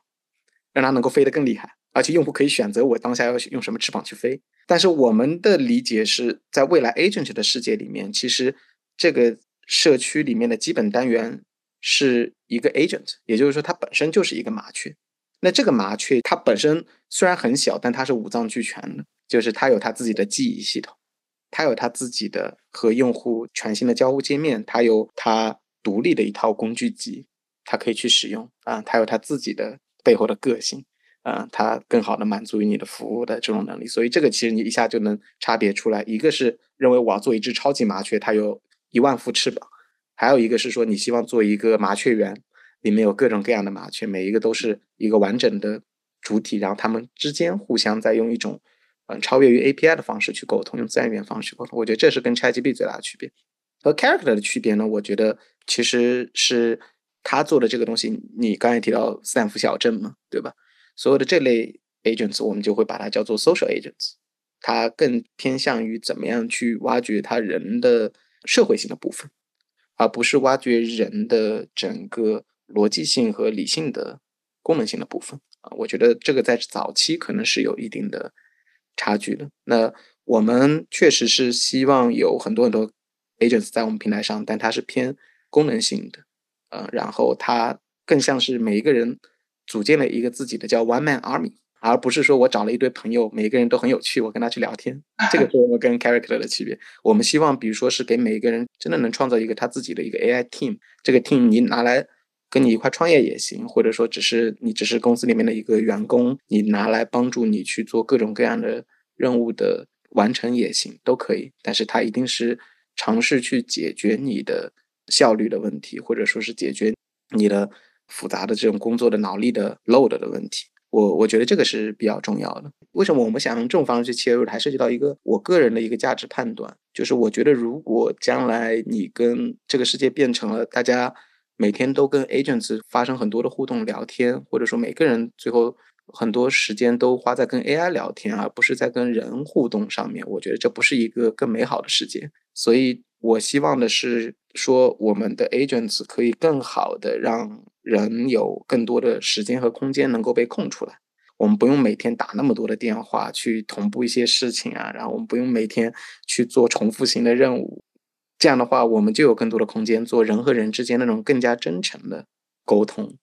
让它能够飞得更厉害，而且用户可以选择我当下要用什么翅膀去飞。但是我们的理解是在未来 agent 的世界里面，其实这个社区里面的基本单元是一个 agent，也就是说它本身就是一个麻雀。那这个麻雀它本身虽然很小，但它是五脏俱全的。就是它有它自己的记忆系统，它有它自己的和用户全新的交互界面，它有它独立的一套工具集，它可以去使用啊，它有它自己的背后的个性啊，它更好的满足于你的服务的这种能力。所以这个其实你一下就能差别出来，一个是认为我要做一只超级麻雀，它有一万副翅膀还有一个是说你希望做一个麻雀园，里面有各种各样的麻雀，每一个都是一个完整的主体，然后它们之间互相在用一种嗯超越于 API 的方式去沟通，用自然语言方式沟通。我觉得这是跟 ChatGPT 最大的区别。和 Character 的区别呢，我觉得其实是他做的这个东西。你刚才提到斯坦福小镇嘛，对吧？所有的这类 agents，我们就会把它叫做 social agents。它更偏向于怎么样去挖掘他人的社会性的部分，而不是挖掘人的整个逻辑性和理性的功能性的部分啊。我觉得这个在早期可能是有一定的差距的。那我们确实是希望有很多很多。agents 在我们平台上，但它是偏功能性的，呃，然后它更像是每一个人组建了一个自己的叫 one man army，而不是说我找了一堆朋友，每一个人都很有趣，我跟他去聊天。这个是我们跟 character 的区别。我们希望，比如说是给每一个人真的能创造一个他自己的一个 AI team，这个 team 你拿来跟你一块创业也行，或者说只是你只是公司里面的一个员工，你拿来帮助你去做各种各样的任务的完成也行，都可以。但是它一定是。尝试去解决你的效率的问题，或者说是解决你的复杂的这种工作的脑力的 load 的问题。我我觉得这个是比较重要的。为什么我们想用这种方式去切入？还涉及到一个我个人的一个价值判断，就是我觉得如果将来你跟这个世界变成了大家每天都跟 agents 发生很多的互动聊天，或者说每个人最后很多时间都花在跟 AI 聊天，而不是在跟人互动上面，我觉得这不是一个更美好的世界。所以我希望的是说，我们的 agents 可以更好的让人有更多的时间和空间能够被空出来。我们不用每天打那么多的电话去同步一些事情啊，然后我们不用每天去做重复性的任务。这样的话，我们就有更多的空间做人和人之间那种更加真诚的沟通。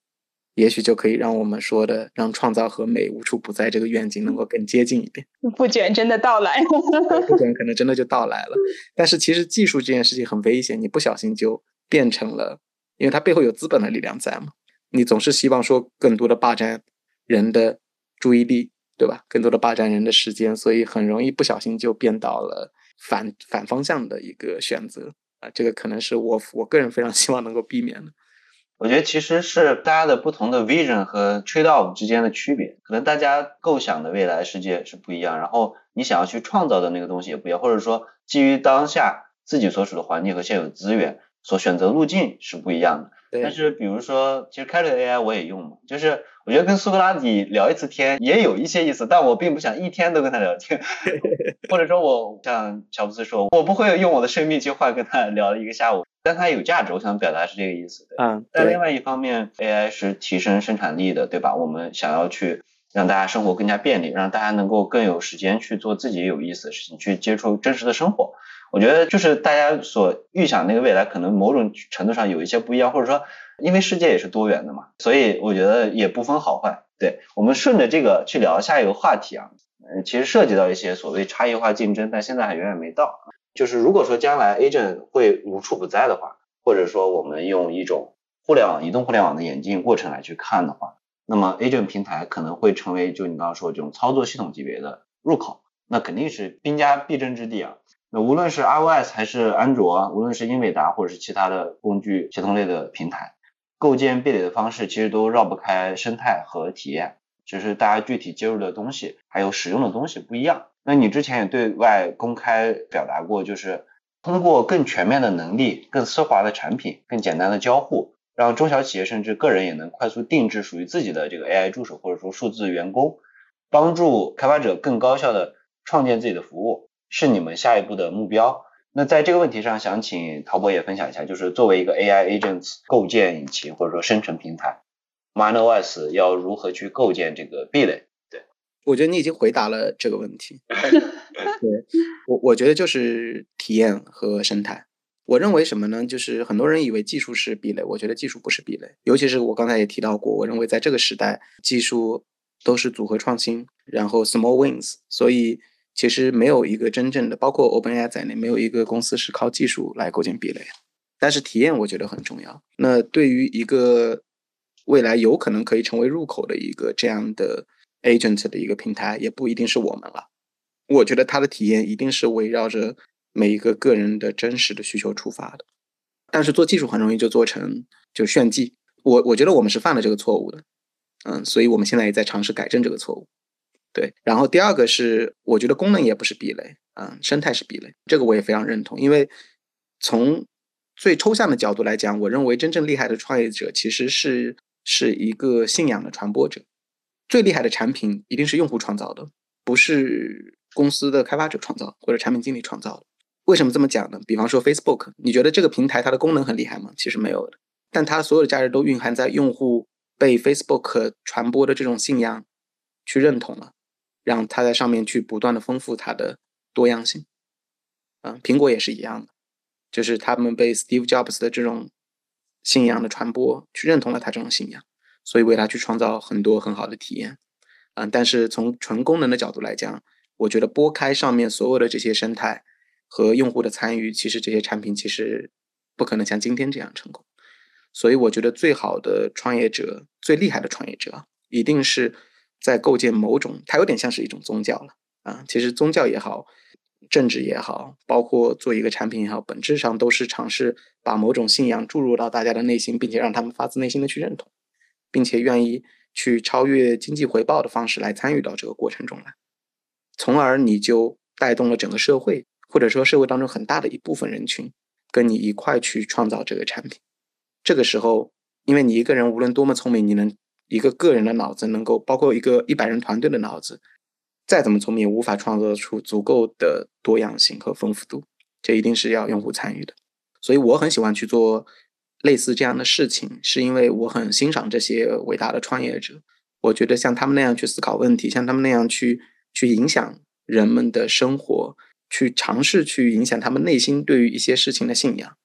也许就可以让我们说的，让创造和美无处不在这个愿景能够更接近一点。不卷真的到来，不卷 可能真的就到来了。但是其实技术这件事情很危险，你不小心就变成了，因为它背后有资本的力量在嘛。你总是希望说更多的霸占人的注意力，对吧？更多的霸占人的时间，所以很容易不小心就变到了反反方向的一个选择啊。这个可能是我我个人非常 希望能够避免的。我觉得其实是大家的不同的 vision 和 trade off 之间的区别，可能大家构想的未来世界是不一样，然后你想要去创造的那个东西也不一样，或者说基于当下自己所处的环境和现有资源所选择路径是不一样的。但是比如说，其实 c a t AI 我也用嘛，就是我觉得跟苏格拉底聊一次天也有一些意思，但我并不想一天都跟他聊天，或者说我像乔布斯说，我不会用我的生命去换跟他聊一个下午。但他有价值，我想表达是这个意思。嗯，但另外一方面，AI 是提升生产力的，对吧？我们想要去让大家生活更加便利，让大家能够更有时间去做自己有意思的事情，去接触真实的生活。我觉得就是大家所预想那个未来，可能某种程度上有一些不一样，或者说，因为世界也是多元的嘛，所以我觉得也不分好坏。对我们顺着这个去聊下一个话题啊，嗯，其实涉及到一些所谓差异化竞争，但现在还远远没到。就是如果说将来 agent 会无处不在的话，或者说我们用一种互联网、移动互联网的演进过程来去看的话，那么 agent 平台可能会成为就你刚刚说这种操作系统级别的入口，那肯定是兵家必争之地啊。那无论是 iOS 还是安卓，无论是英伟达或者是其他的工具协同类的平台，构建壁垒的方式其实都绕不开生态和体验，只是大家具体接入的东西还有使用的东西不一样。那你之前也对外公开表达过，就是通过更全面的能力、更丝滑的产品、更简单的交互，让中小企业甚至个人也能快速定制属于自己的这个 AI 助手或者说数字员工，帮助开发者更高效的创建自己的服务，是你们下一步的目标。那在这个问题上，想请陶博也分享一下，就是作为一个 AI agents 构建引擎或者说生成平台，MindOS 要如何去构建这个壁垒？对我觉得你已经回答了这个问题。对我，我觉得就是体验和生态。我认为什么呢？就是很多人以为技术是壁垒，我觉得技术不是壁垒。尤其是我刚才也提到过，我认为在这个时代，技术都是组合创新，然后 small wins。所以其实没有一个真正的，包括 OpenAI 在内，没有一个公司是靠技术来构建壁垒。但是体验我觉得很重要。那对于一个未来有可能可以成为入口的一个这样的。agent 的一个平台也不一定是我们了，我觉得它的体验一定是围绕着每一个个人的真实的需求出发的。但是做技术很容易就做成就炫技。我我觉得我们是犯了这个错误的，嗯，所以我们现在也在尝试改正这个错误。对，然后第二个是，我觉得功能也不是壁垒，嗯，生态是壁垒，这个我也非常认同。因为从最抽象的角度来讲，我认为真正厉害的创业者其实是是一个信仰的传播者。最厉害的产品一定是用户创造的，不是公司的开发者创造或者产品经理创造的。为什么这么讲呢？比方说 Facebook，你觉得这个平台它的功能很厉害吗？其实没有的，但它所有的价值都蕴含在用户被 Facebook 传播的这种信仰去认同了。让它在上面去不断的丰富它的多样性，嗯，苹果也是一样的，就是他们被 Steve Jobs 的这种信仰的传播去认同了他这种信仰，所以为他去创造很多很好的体验，嗯，但是从纯功能的角度来讲，我觉得拨开上面所有的这些生态和用户的参与，其实这些产品其实不可能像今天这样成功，所以我觉得最好的创业者，最厉害的创业者，一定是。在构建某种，它有点像是一种宗教了啊。其实宗教也好，政治也好，包括做一个产品也好，本质上都是尝试把某种信仰注入到大家的内心，并且让他们发自内心的去认同，并且愿意去超越经济回报的方式来参与到这个过程中来，从而你就带动了整个社会，或者说社会当中很大的一部分人群跟你一块去创造这个产品。这个时候，因为你一个人无论多么聪明，你能。一个个人的脑子能够包括一个一百人团队的脑子，再怎么聪明也，无法创造出足够的多样性和丰富度。这一定是要用户参与的。所以我很喜欢去做类似这样的事情，是因为我很欣赏这些伟大的创业者。我觉得像他们那样去思考问题，像他们那样去去影响人们的生活，去尝试去影响他们内心对于一些事情的信仰，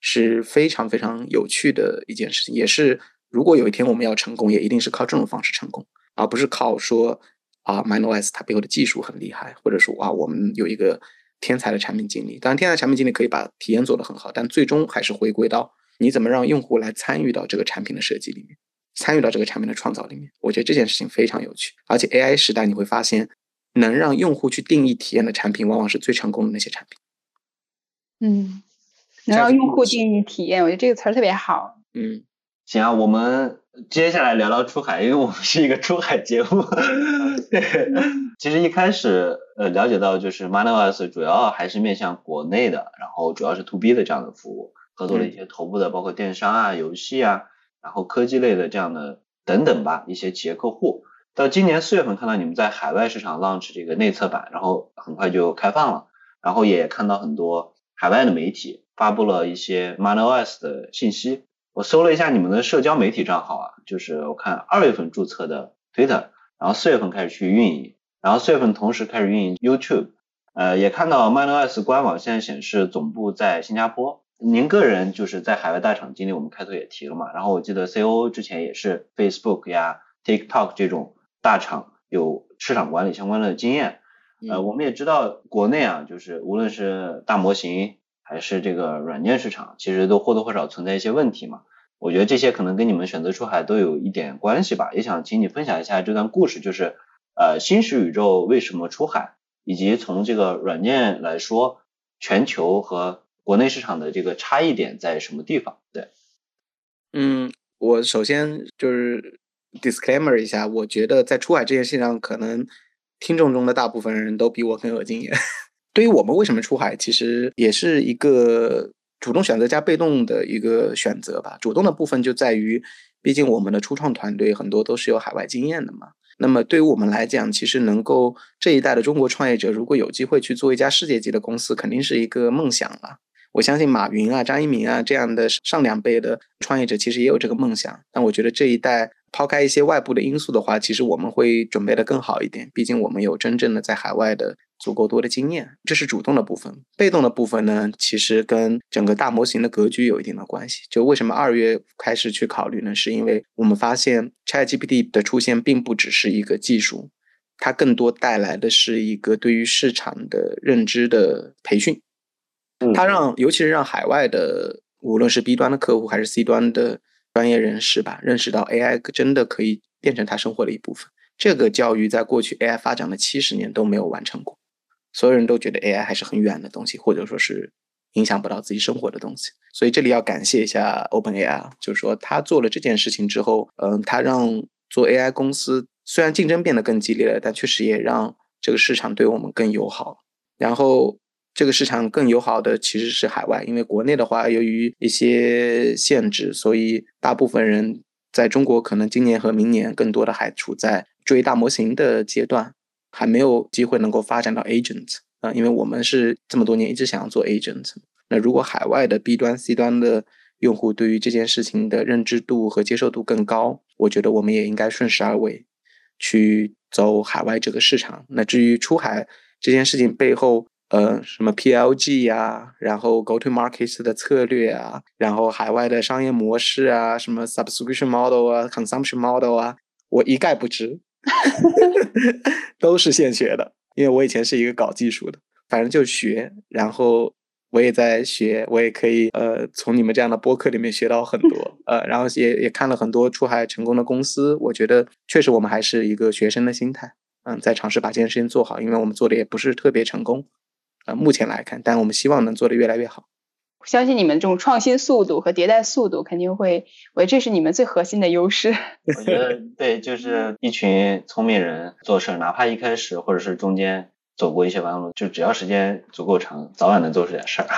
是非常非常有趣的一件事情，也是。如果有一天我们要成功，也一定是靠这种方式成功，而不是靠说啊，MindOS 它背后的技术很厉害，或者说啊，我们有一个天才的产品经理。当然，天才产品经理可以把体验做得很好，但最终还是回归到你怎么让用户来参与到这个产品的设计里面，参与到这个产品的创造里面。我觉得这件事情非常有趣，而且 AI 时代你会发现，能让用户去定义体验的产品，往往是最成功的那些产品。嗯，能让用户定义体验，我觉得这个词儿特别好。嗯。行啊，我们接下来聊聊出海，因为我们是一个出海节目。其实一开始呃了解到，就是 MindOS 主要还是面向国内的，然后主要是 To B 的这样的服务，合作了一些头部的，包括电商啊、游戏啊，然后科技类的这样的等等吧一些企业客户。到今年四月份看到你们在海外市场 launch 这个内测版，然后很快就开放了，然后也看到很多海外的媒体发布了一些 MindOS 的信息。我搜了一下你们的社交媒体账号啊，就是我看二月份注册的 Twitter，然后四月份开始去运营，然后四月份同时开始运营 YouTube，呃，也看到 MindOS 官网现在显示总部在新加坡。您个人就是在海外大厂经历，我们开头也提了嘛，然后我记得 COO 之前也是 Facebook 呀、TikTok 这种大厂有市场管理相关的经验。呃，我们也知道国内啊，就是无论是大模型。还是这个软件市场，其实都或多或少存在一些问题嘛。我觉得这些可能跟你们选择出海都有一点关系吧。也想请你分享一下这段故事，就是呃，新石宇宙为什么出海，以及从这个软件来说，全球和国内市场的这个差异点在什么地方？对，嗯，我首先就是 disclaimer 一下，我觉得在出海这件事情上，可能听众中的大部分人都比我更有经验。对于我们为什么出海，其实也是一个主动选择加被动的一个选择吧。主动的部分就在于，毕竟我们的初创团队很多都是有海外经验的嘛。那么对于我们来讲，其实能够这一代的中国创业者，如果有机会去做一家世界级的公司，肯定是一个梦想了。我相信马云啊、张一鸣啊这样的上两辈的创业者，其实也有这个梦想。但我觉得这一代。抛开一些外部的因素的话，其实我们会准备的更好一点。毕竟我们有真正的在海外的足够多的经验，这是主动的部分。被动的部分呢，其实跟整个大模型的格局有一定的关系。就为什么二月开始去考虑呢？是因为我们发现 ChatGPT 的出现并不只是一个技术，它更多带来的是一个对于市场的认知的培训。它让，尤其是让海外的，无论是 B 端的客户还是 C 端的。专业人士吧，认识到 AI 真的可以变成他生活的一部分。这个教育在过去 AI 发展的七十年都没有完成过。所有人都觉得 AI 还是很远的东西，或者说是影响不到自己生活的东西。所以这里要感谢一下 OpenAI，就是说他做了这件事情之后，嗯，他让做 AI 公司虽然竞争变得更激烈了，但确实也让这个市场对我们更友好。然后这个市场更友好的其实是海外，因为国内的话，由于一些限制，所以大部分人在中国可能今年和明年更多的还处在追大模型的阶段，还没有机会能够发展到 agent 啊，因为我们是这么多年一直想要做 agent。那如果海外的 B 端、C 端的用户对于这件事情的认知度和接受度更高，我觉得我们也应该顺势而为，去走海外这个市场。那至于出海这件事情背后，呃，什么 PLG 呀，然后 Go to markets 的策略啊，然后海外的商业模式啊，什么 Subscription Model 啊，Consumption Model 啊，我一概不知，都是现学的，因为我以前是一个搞技术的，反正就学，然后。我也在学，我也可以呃从你们这样的播客里面学到很多，呃，然后也也看了很多出海成功的公司，我觉得确实我们还是一个学生的心态，嗯，在尝试把这件事情做好，因为我们做的也不是特别成功，呃，目前来看，但我们希望能做的越来越好。相信你们这种创新速度和迭代速度肯定会，我这是你们最核心的优势。我觉得对，就是一群聪明人做事，哪怕一开始或者是中间。走过一些弯路，就只要时间足够长，早晚能做出点事儿。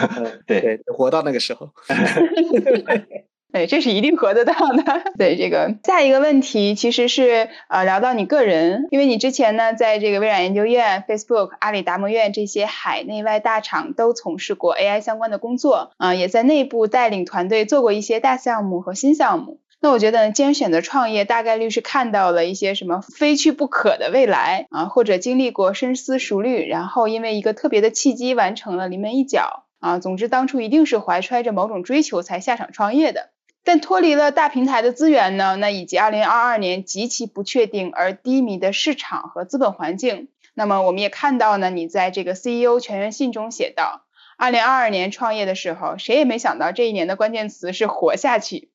对，活到那个时候。对，这是一定合得到的。对，这个下一个问题其实是呃聊到你个人，因为你之前呢在这个微软研究院、Facebook、阿里达摩院这些海内外大厂都从事过 AI 相关的工作啊，也在内部带领团队做过一些大项目和新项目。那我觉得，既然选择创业，大概率是看到了一些什么非去不可的未来啊，或者经历过深思熟虑，然后因为一个特别的契机完成了临门一脚啊。总之，当初一定是怀揣着某种追求才下场创业的。但脱离了大平台的资源呢，那以及2022年极其不确定而低迷的市场和资本环境，那么我们也看到呢，你在这个 CEO 全员信中写道：2022年创业的时候，谁也没想到这一年的关键词是活下去。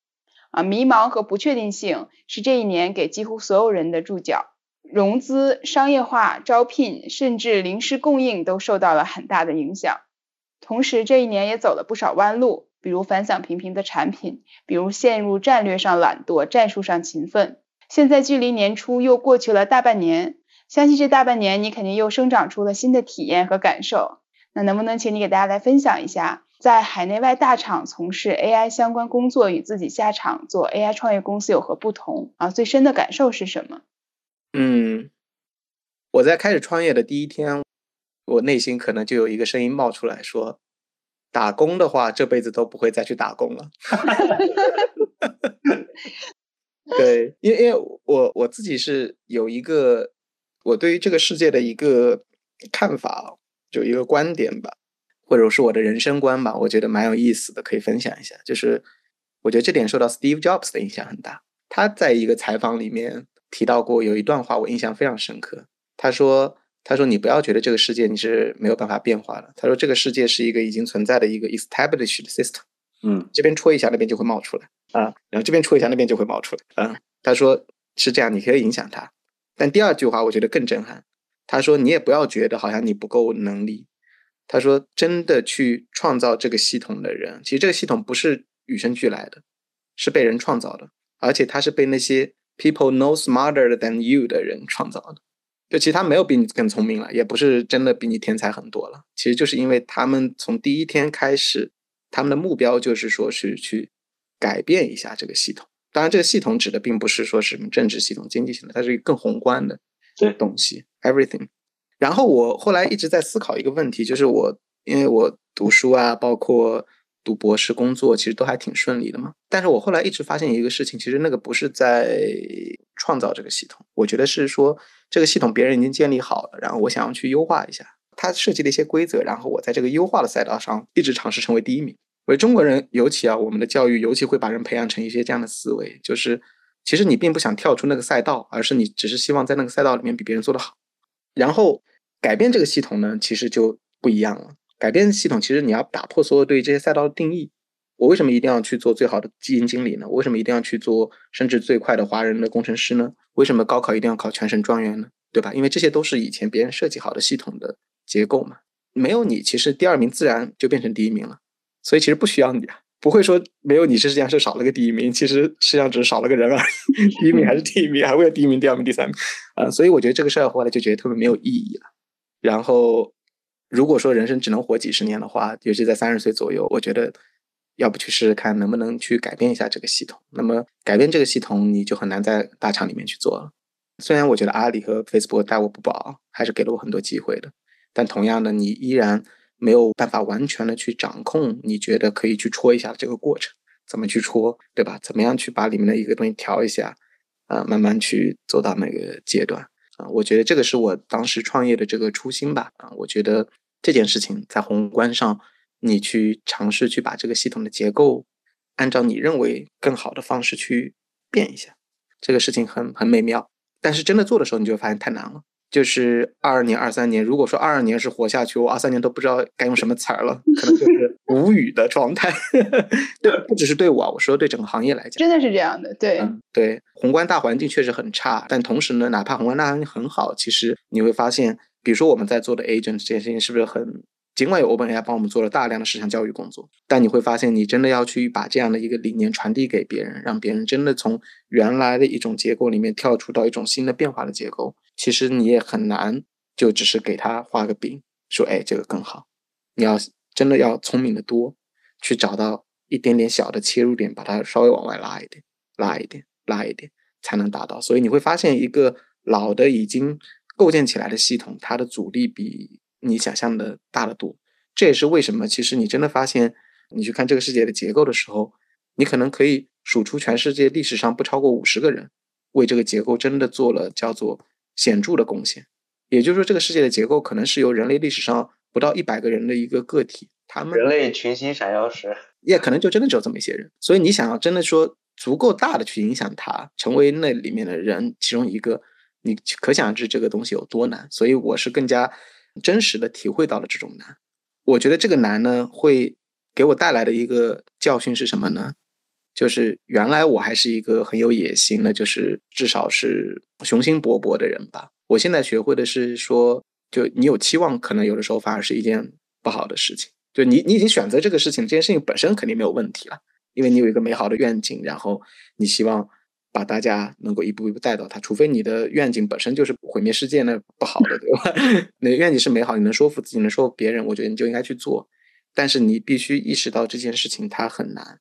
啊，迷茫和不确定性是这一年给几乎所有人的注脚，融资、商业化、招聘，甚至临时供应都受到了很大的影响。同时，这一年也走了不少弯路，比如反响平平的产品，比如陷入战略上懒惰、战术上勤奋。现在距离年初又过去了大半年，相信这大半年你肯定又生长出了新的体验和感受。那能不能请你给大家来分享一下？在海内外大厂从事 AI 相关工作，与自己下场做 AI 创业公司有何不同啊？最深的感受是什么？嗯，我在开始创业的第一天，我内心可能就有一个声音冒出来说：“打工的话，这辈子都不会再去打工了。”对，因为因为我我自己是有一个我对于这个世界的一个看法，就一个观点吧。或者是我的人生观吧，我觉得蛮有意思的，可以分享一下。就是我觉得这点受到 Steve Jobs 的影响很大。他在一个采访里面提到过有一段话，我印象非常深刻。他说：“他说你不要觉得这个世界你是没有办法变化的。他说这个世界是一个已经存在的一个 established system。嗯，这边戳一下，那边就会冒出来啊，然后这边戳一下，那边就会冒出来啊。他说是这样，你可以影响它。但第二句话我觉得更震撼。他说你也不要觉得好像你不够能力。”他说：“真的去创造这个系统的人，其实这个系统不是与生俱来的，是被人创造的，而且他是被那些 people no smarter than you 的人创造的。就其实他没有比你更聪明了，也不是真的比你天才很多了。其实就是因为他们从第一天开始，他们的目标就是说是去改变一下这个系统。当然，这个系统指的并不是说什么政治系统、经济系统，它是一个更宏观的东西，everything。”然后我后来一直在思考一个问题，就是我因为我读书啊，包括读博士、工作，其实都还挺顺利的嘛。但是我后来一直发现一个事情，其实那个不是在创造这个系统，我觉得是说这个系统别人已经建立好了，然后我想要去优化一下，他设计的一些规则，然后我在这个优化的赛道上一直尝试成为第一名。为中国人尤其啊，我们的教育尤其会把人培养成一些这样的思维，就是其实你并不想跳出那个赛道，而是你只是希望在那个赛道里面比别人做得好，然后。改变这个系统呢，其实就不一样了。改变系统，其实你要打破所有对这些赛道的定义。我为什么一定要去做最好的基金经理呢？我为什么一定要去做升职最快的华人的工程师呢？为什么高考一定要考全省状元呢？对吧？因为这些都是以前别人设计好的系统的结构嘛。没有你，其实第二名自然就变成第一名了。所以其实不需要你啊，不会说没有你，实际上是少了个第一名，其实实际上只是少了个人而已。第一名还是第一名，还会有第一名、第二名、第三名啊。所以我觉得这个事儿后来就觉得特别没有意义了。然后如果说人生只能活几十年的话，尤其在三十岁左右，我觉得要不去试试看能不能去改变一下这个系统。那么改变这个系统，你就很难在大厂里面去做了。虽然我觉得阿里和 Facebook 待我不薄，还是给了我很多机会的，但同样的，你依然。没有办法完全的去掌控，你觉得可以去戳一下这个过程，怎么去戳，对吧？怎么样去把里面的一个东西调一下，啊，慢慢去走到那个阶段，啊，我觉得这个是我当时创业的这个初心吧，啊，我觉得这件事情在宏观上，你去尝试去把这个系统的结构，按照你认为更好的方式去变一下，这个事情很很美妙，但是真的做的时候，你就会发现太难了。就是二二年、二三年，如果说二二年是活下去，我二三年都不知道该用什么词儿了，可能就是无语的状态。对，不只是对我，我说对整个行业来讲，真的是这样的。对，对，宏观大环境确实很差，但同时呢，哪怕宏观大环境很好，其实你会发现，比如说我们在做的 agent 这件事情，是不是很？尽管有 OpenAI 帮我们做了大量的市场教育工作，但你会发现，你真的要去把这样的一个理念传递给别人，让别人真的从原来的一种结构里面跳出到一种新的变化的结构，其实你也很难就只是给他画个饼，说哎这个更好。你要真的要聪明的多，去找到一点点小的切入点，把它稍微往外拉一点，拉一点，拉一点，才能达到。所以你会发现，一个老的已经构建起来的系统，它的阻力比。你想象的大得多，这也是为什么。其实你真的发现，你去看这个世界的结构的时候，你可能可以数出全世界历史上不超过五十个人为这个结构真的做了叫做显著的贡献。也就是说，这个世界的结构可能是由人类历史上不到一百个人的一个个体，他们人类群星闪耀时，也可能就真的只有这么一些人。所以你想要真的说足够大的去影响他，成为那里面的人其中一个，你可想而知这个东西有多难。所以我是更加。真实的体会到了这种难，我觉得这个难呢，会给我带来的一个教训是什么呢？就是原来我还是一个很有野心的，就是至少是雄心勃勃的人吧。我现在学会的是说，就你有期望，可能有的时候反而是一件不好的事情。就你你已经选择这个事情，这件事情本身肯定没有问题了，因为你有一个美好的愿景，然后你希望。把大家能够一步一步带到它，除非你的愿景本身就是毁灭世界，那不好的，对吧？你的愿景是美好，你能说服自己，能说服别人，我觉得你就应该去做。但是你必须意识到这件事情它很难，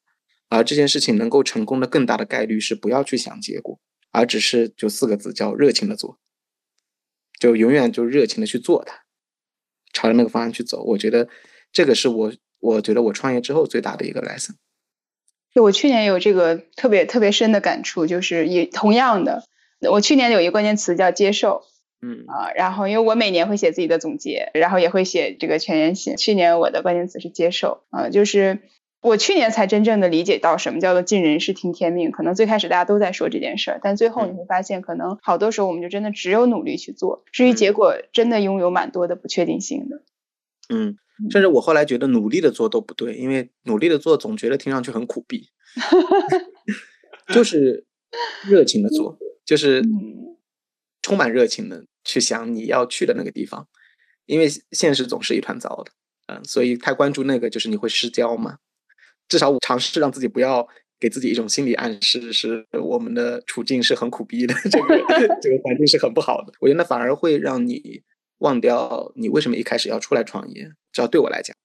而这件事情能够成功的更大的概率是不要去想结果，而只是就四个字叫热情的做，就永远就热情的去做它，朝着那个方向去走。我觉得这个是我我觉得我创业之后最大的一个 lesson。就我去年有这个特别特别深的感触，就是也同样的，我去年有一个关键词叫接受，嗯啊，然后因为我每年会写自己的总结，然后也会写这个全员信。去年我的关键词是接受，啊，就是我去年才真正的理解到什么叫做尽人事听天命。可能最开始大家都在说这件事儿，但最后你会发现，可能好多时候我们就真的只有努力去做，至于结果，真的拥有蛮多的不确定性的。嗯。甚至我后来觉得努力的做都不对，因为努力的做总觉得听上去很苦逼，就是热情的做，就是充满热情的去想你要去的那个地方，因为现实总是一团糟的，嗯，所以太关注那个就是你会失焦嘛。至少我尝试让自己不要给自己一种心理暗示，是我们的处境是很苦逼的，这个这个环境是很不好的。我觉得那反而会让你。忘掉你为什么一开始要出来创业，这要对我来讲。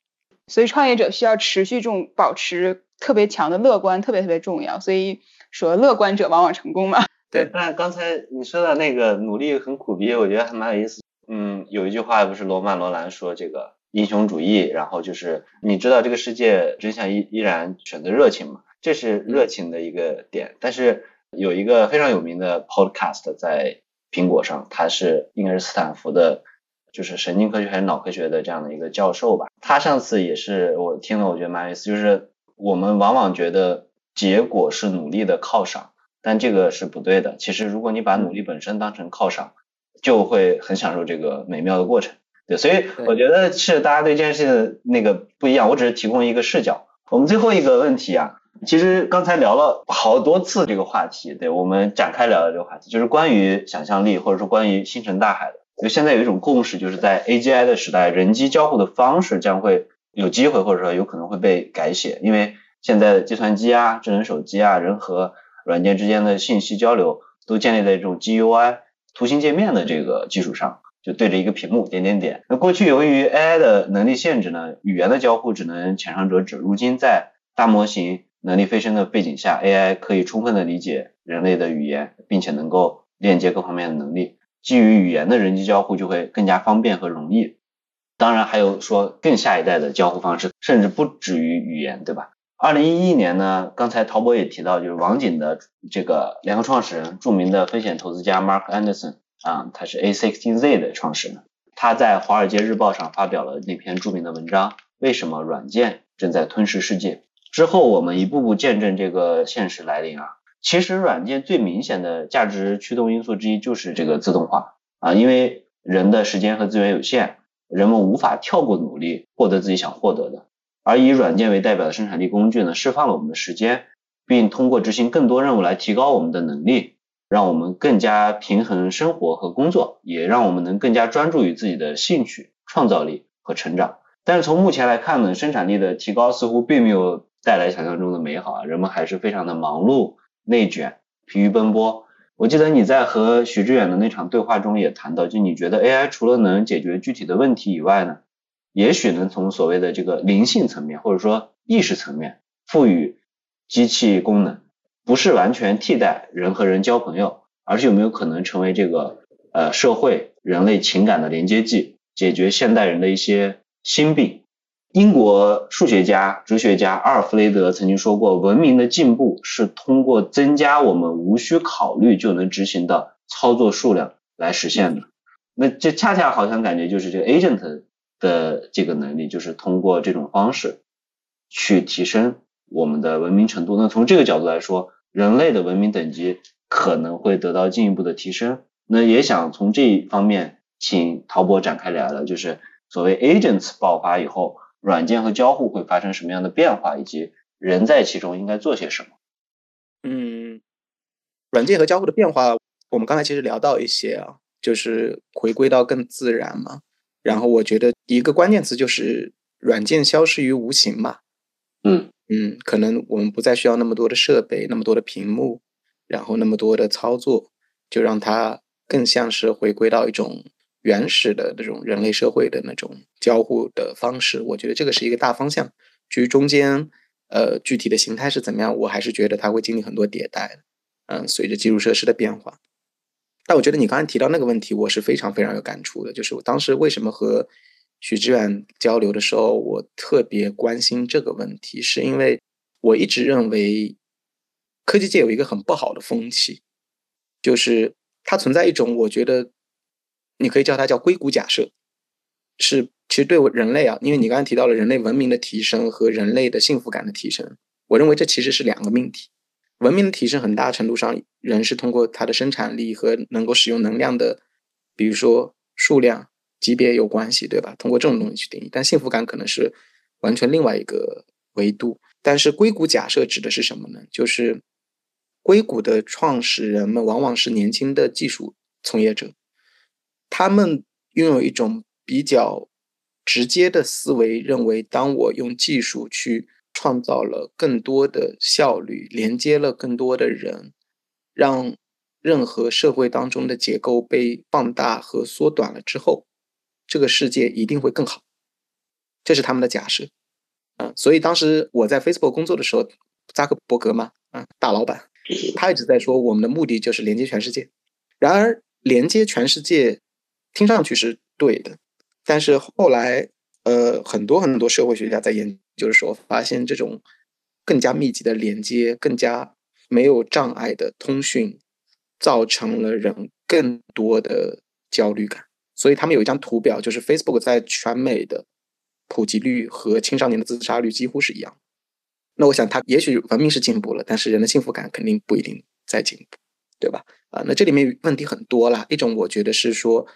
所以创业者需要持续这种保持特别强的乐观，特别特别重要。所以说乐观者往往成功嘛。对，那刚才你说的那个努力很苦逼，我觉得还蛮有意思。嗯，有一句话不是罗曼罗兰说这个英雄主义，然后就是你知道这个世界真相依依然选择热情嘛，这是热情的一个点。但是有一个非常有名的 podcast 在苹果上，它是应该是斯坦福的。就是神经科学还是脑科学的这样的一个教授吧，他上次也是我听了，我觉得蛮有意思。就是我们往往觉得结果是努力的犒赏，但这个是不对的。其实如果你把努力本身当成犒赏，就会很享受这个美妙的过程。对，所以我觉得是大家对这件事情的那个不一样。我只是提供一个视角。我们最后一个问题啊，其实刚才聊了好多次这个话题，对我们展开聊聊这个话题，就是关于想象力或者说关于星辰大海的。就现在有一种共识，就是在 AGI 的时代，人机交互的方式将会有机会或者说有可能会被改写，因为现在计算机啊、智能手机啊、人和软件之间的信息交流都建立在这种 GUI 图形界面的这个基础上，就对着一个屏幕点点点。那过去由于 AI 的能力限制呢，语言的交互只能浅尝辄止。如今在大模型能力飞升的背景下，AI 可以充分的理解人类的语言，并且能够链接各方面的能力。基于语言的人机交互就会更加方便和容易。当然还有说更下一代的交互方式，甚至不止于语言，对吧？二零一一年呢，刚才陶博也提到，就是网景的这个联合创始人，著名的风险投资家 Mark Anderson 啊，他是 A16Z 的创始人，他在《华尔街日报》上发表了那篇著名的文章，为什么软件正在吞噬世界？之后，我们一步步见证这个现实来临啊。其实，软件最明显的价值驱动因素之一就是这个自动化啊，因为人的时间和资源有限，人们无法跳过努力获得自己想获得的。而以软件为代表的生产力工具呢，释放了我们的时间，并通过执行更多任务来提高我们的能力，让我们更加平衡生活和工作，也让我们能更加专注于自己的兴趣、创造力和成长。但是从目前来看呢，生产力的提高似乎并没有。带来想象中的美好啊，人们还是非常的忙碌、内卷、疲于奔波。我记得你在和许知远的那场对话中也谈到，就你觉得 AI 除了能解决具体的问题以外呢，也许能从所谓的这个灵性层面或者说意识层面赋予机器功能，不是完全替代人和人交朋友，而是有没有可能成为这个呃社会人类情感的连接剂，解决现代人的一些心病。英国数学家、哲学家阿尔弗雷德曾经说过：“文明的进步是通过增加我们无需考虑就能执行的操作数量来实现的。”那这恰恰好像感觉就是这个 agent 的这个能力，就是通过这种方式去提升我们的文明程度。那从这个角度来说，人类的文明等级可能会得到进一步的提升。那也想从这一方面请陶博展开聊聊，就是所谓 agents 爆发以后。软件和交互会发生什么样的变化，以及人在其中应该做些什么？嗯，软件和交互的变化，我们刚才其实聊到一些啊，就是回归到更自然嘛。然后我觉得一个关键词就是软件消失于无形嘛。嗯嗯，可能我们不再需要那么多的设备，那么多的屏幕，然后那么多的操作，就让它更像是回归到一种。原始的那种人类社会的那种交互的方式，我觉得这个是一个大方向。至于中间，呃，具体的形态是怎么样，我还是觉得它会经历很多迭代。嗯，随着基础设施的变化。但我觉得你刚才提到那个问题，我是非常非常有感触的。就是我当时为什么和许志远交流的时候，我特别关心这个问题，是因为我一直认为科技界有一个很不好的风气，就是它存在一种我觉得。你可以叫它叫硅谷假设，是其实对我人类啊，因为你刚才提到了人类文明的提升和人类的幸福感的提升，我认为这其实是两个命题。文明的提升很大程度上，人是通过它的生产力和能够使用能量的，比如说数量级别有关系，对吧？通过这种东西去定义，但幸福感可能是完全另外一个维度。但是硅谷假设指的是什么呢？就是硅谷的创始人们往往是年轻的技术从业者。他们拥有一种比较直接的思维，认为当我用技术去创造了更多的效率，连接了更多的人，让任何社会当中的结构被放大和缩短了之后，这个世界一定会更好。这是他们的假设。嗯，所以当时我在 Facebook 工作的时候，扎克伯格嘛，嗯，大老板，他一直在说我们的目的就是连接全世界。然而，连接全世界。听上去是对的，但是后来，呃，很多很多社会学家在研究的时候，发现这种更加密集的连接、更加没有障碍的通讯，造成了人更多的焦虑感。所以他们有一张图表，就是 Facebook 在全美的普及率和青少年的自杀率几乎是一样。那我想，它也许文明是进步了，但是人的幸福感肯定不一定在进步，对吧？啊，那这里面问题很多啦。一种我觉得是说。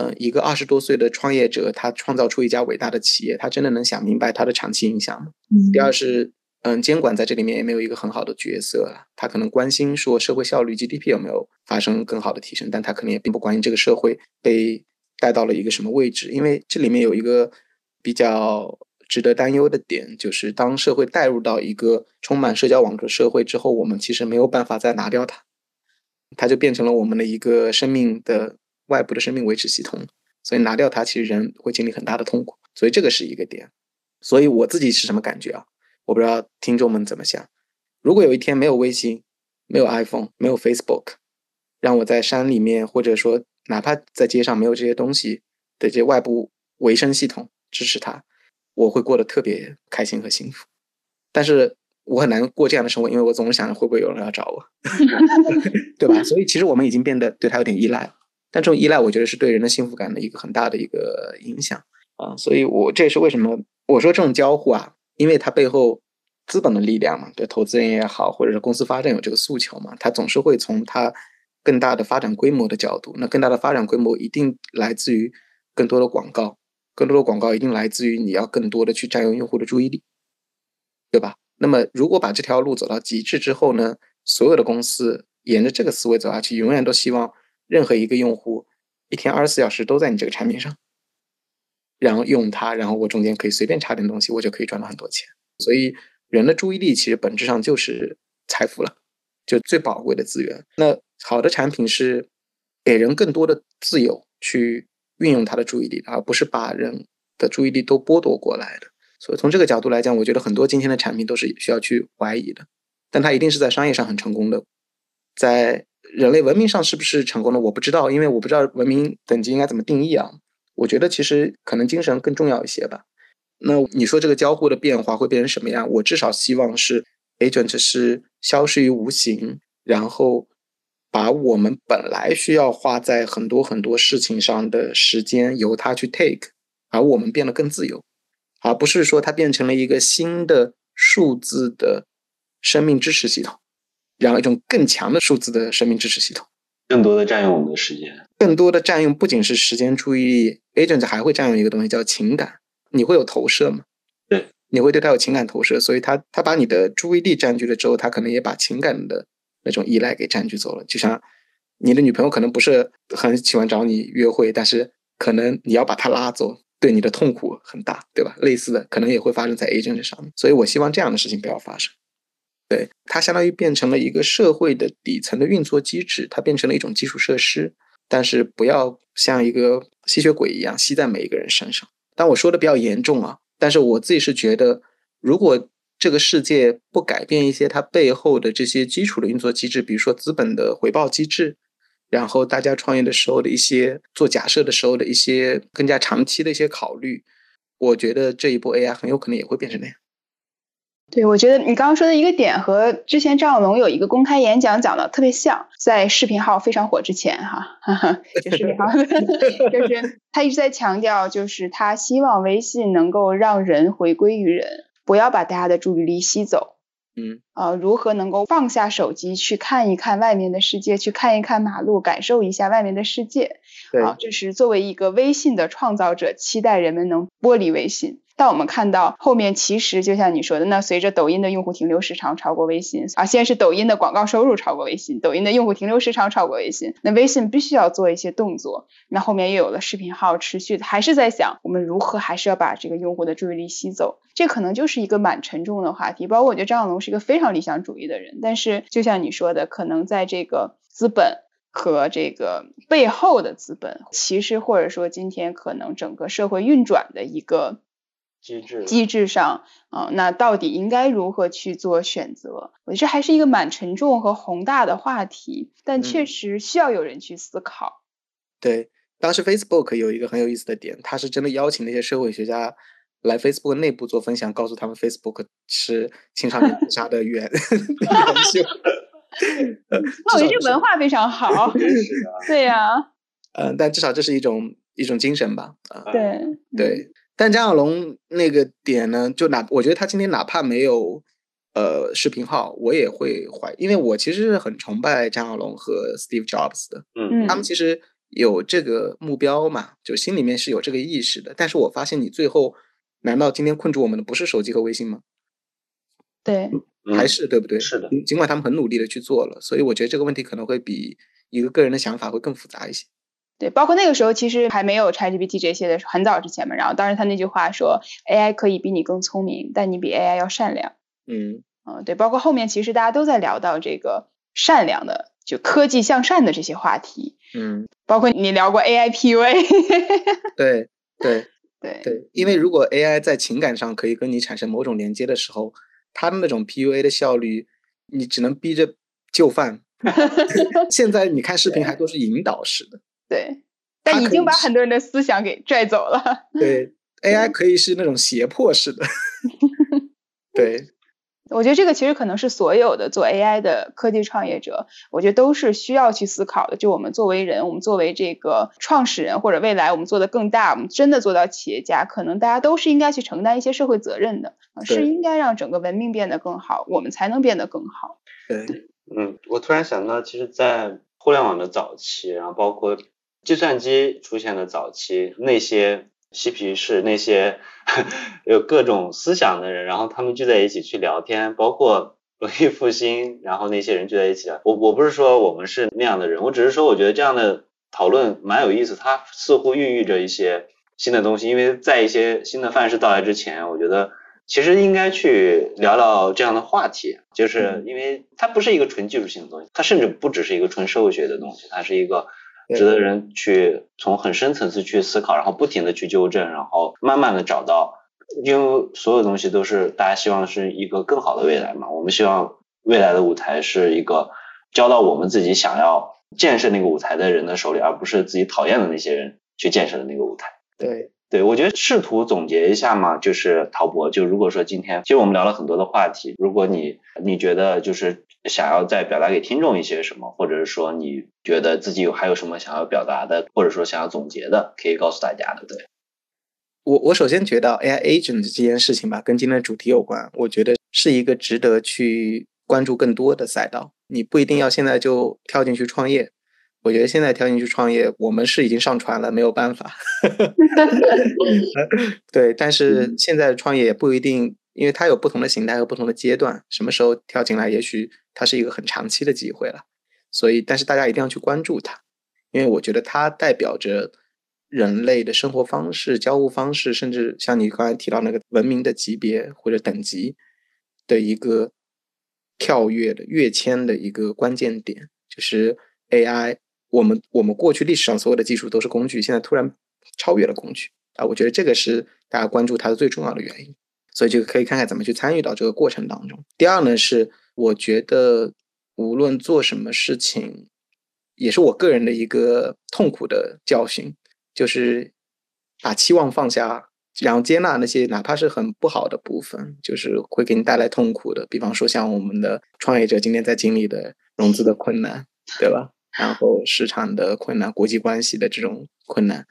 嗯，一个二十多岁的创业者，他创造出一家伟大的企业，他真的能想明白他的长期影响吗？第二是，嗯，监管在这里面也没有一个很好的角色，他可能关心说社会效率 GDP 有没有发生更好的提升，但他可能也并不关心这个社会被带到了一个什么位置？因为这里面有一个比较值得担忧的点，就是当社会带入到一个充满社交网络社会之后，我们其实没有办法再拿掉它，它就变成了我们的一个生命的外部的生命维持系统。所以拿掉它，其实人会经历很大的痛苦。所以这个是一个点。所以我自己是什么感觉啊？我不知道听众们怎么想。如果有一天没有微信，没有 iPhone，没有 Facebook，让我在山里面，或者说哪怕在街上没有这些东西的这些外部维生系统支持它，我会过得特别开心和幸福。但是我很难过这样的生活，因为我总是想着会不会有人要找我，对吧？所以其实我们已经变得对他有点依赖了。但这种依赖，我觉得是对人的幸福感的一个很大的一个影响啊。所以我这也是为什么我说这种交互啊，因为它背后。资本的力量嘛，对投资人也好，或者是公司发展有这个诉求嘛，它总是会从它更大的发展规模的角度。那更大的发展规模一定来自于更多的广告，更多的广告一定来自于你要更多的去占用用户的注意力，对吧？那么如果把这条路走到极致之后呢，所有的公司沿着这个思维走下去，永远都希望任何一个用户一天二十四小时都在你这个产品上，然后用它，然后我中间可以随便插点东西，我就可以赚到很多钱。所以。人的注意力其实本质上就是财富了，就最宝贵的资源。那好的产品是给人更多的自由去运用他的注意力，而不是把人的注意力都剥夺过来的。所以从这个角度来讲，我觉得很多今天的产品都是需要去怀疑的。但它一定是在商业上很成功的，在人类文明上是不是成功的，我不知道，因为我不知道文明等级应该怎么定义啊。我觉得其实可能精神更重要一些吧。那你说这个交互的变化会变成什么样？我至少希望是 agent 是消失于无形，然后把我们本来需要花在很多很多事情上的时间由它去 take，而我们变得更自由，而不是说它变成了一个新的数字的生命支持系统，然后一种更强的数字的生命支持系统，更多的占用我们的时间，更多的占用不仅是时间注意力，agent 还会占用一个东西叫情感。你会有投射吗？对，你会对他有情感投射，所以他他把你的注意力占据了之后，他可能也把情感的那种依赖给占据走了。就像你的女朋友可能不是很喜欢找你约会，但是可能你要把她拉走，对你的痛苦很大，对吧？类似的可能也会发生在 agent 上面，所以我希望这样的事情不要发生。对，它相当于变成了一个社会的底层的运作机制，它变成了一种基础设施，但是不要像一个吸血鬼一样吸在每一个人身上。但我说的比较严重啊，但是我自己是觉得，如果这个世界不改变一些它背后的这些基础的运作机制，比如说资本的回报机制，然后大家创业的时候的一些做假设的时候的一些更加长期的一些考虑，我觉得这一波 AI 很有可能也会变成那样。对，我觉得你刚刚说的一个点和之前张小龙有一个公开演讲讲的特别像，在视频号非常火之前，哈哈，就视频号，就是他一直在强调，就是他希望微信能够让人回归于人，不要把大家的注意力吸走。嗯，呃，如何能够放下手机去看一看外面的世界，去看一看马路，感受一下外面的世界？对，这是作为一个微信的创造者，期待人们能剥离微信。但我们看到后面，其实就像你说的，那随着抖音的用户停留时长超过微信啊，现在是抖音的广告收入超过微信，抖音的用户停留时长超过微信，那微信必须要做一些动作。那后面又有了视频号，持续还是在想我们如何还是要把这个用户的注意力吸走，这可能就是一个蛮沉重的话题。包括我觉得张小龙是一个非常理想主义的人，但是就像你说的，可能在这个资本和这个背后的资本，其实或者说今天可能整个社会运转的一个。机制机制上啊，那到底应该如何去做选择？我觉得这还是一个蛮沉重和宏大的话题，但确实需要有人去思考。对，当时 Facebook 有一个很有意思的点，他是真的邀请那些社会学家来 Facebook 内部做分享，告诉他们 Facebook 是青少年自杀的源 我觉得这文化非常好。对呀。嗯，但至少这是一种一种精神吧。啊，对对。但张小龙那个点呢，就哪我觉得他今天哪怕没有呃视频号，我也会怀，因为我其实是很崇拜张小龙和 Steve Jobs 的，嗯，他们其实有这个目标嘛，就心里面是有这个意识的。但是我发现你最后，难道今天困住我们的不是手机和微信吗？对，还是对不对？是的，尽管他们很努力的去做了，所以我觉得这个问题可能会比一个个人的想法会更复杂一些。对，包括那个时候其实还没有 ChatGPT 这些的，很早之前嘛。然后当时他那句话说，AI 可以比你更聪明，但你比 AI 要善良。嗯嗯，对，包括后面其实大家都在聊到这个善良的，就科技向善的这些话题。嗯，包括你聊过 AI PUA。对 对对对，因为如果 AI 在情感上可以跟你产生某种连接的时候，它的那种 PUA 的效率，你只能逼着就范。现在你看视频还都是引导式的。对，但已经把很多人的思想给拽走了。对，AI 可以是那种胁迫式的。对，我觉得这个其实可能是所有的做 AI 的科技创业者，我觉得都是需要去思考的。就我们作为人，我们作为这个创始人，或者未来我们做的更大，我们真的做到企业家，可能大家都是应该去承担一些社会责任的，是应该让整个文明变得更好，我们才能变得更好。对，嗯，我突然想到，其实，在互联网的早期，然后包括计算机出现的早期，那些嬉皮士，那些 有各种思想的人，然后他们聚在一起去聊天，包括文艺复兴，然后那些人聚在一起，我我不是说我们是那样的人，我只是说我觉得这样的讨论蛮有意思，它似乎孕育着一些新的东西，因为在一些新的范式到来之前，我觉得其实应该去聊聊这样的话题，就是因为它不是一个纯技术性的东西，它甚至不只是一个纯社会学的东西，它是一个。值得人去从很深层次去思考，然后不停的去纠正，然后慢慢的找到，因为所有东西都是大家希望是一个更好的未来嘛。我们希望未来的舞台是一个交到我们自己想要建设那个舞台的人的手里，而不是自己讨厌的那些人去建设的那个舞台。对，对我觉得试图总结一下嘛，就是陶博，就如果说今天其实我们聊了很多的话题，如果你你觉得就是。想要再表达给听众一些什么，或者是说你觉得自己有还有什么想要表达的，或者说想要总结的，可以告诉大家的。对，我我首先觉得 AI agent 这件事情吧，跟今天的主题有关，我觉得是一个值得去关注更多的赛道。你不一定要现在就跳进去创业，我觉得现在跳进去创业，我们是已经上船了，没有办法。对，但是现在创业也不一定。因为它有不同的形态和不同的阶段，什么时候跳进来，也许它是一个很长期的机会了。所以，但是大家一定要去关注它，因为我觉得它代表着人类的生活方式、交互方式，甚至像你刚才提到那个文明的级别或者等级的一个跳跃的跃迁的一个关键点，就是 AI。我们我们过去历史上所有的技术都是工具，现在突然超越了工具啊！我觉得这个是大家关注它的最重要的原因。所以就可以看看怎么去参与到这个过程当中。第二呢，是我觉得无论做什么事情，也是我个人的一个痛苦的教训，就是把期望放下，然后接纳那些哪怕是很不好的部分，就是会给你带来痛苦的。比方说像我们的创业者今天在经历的融资的困难，对吧？然后市场的困难、国际关系的这种困难，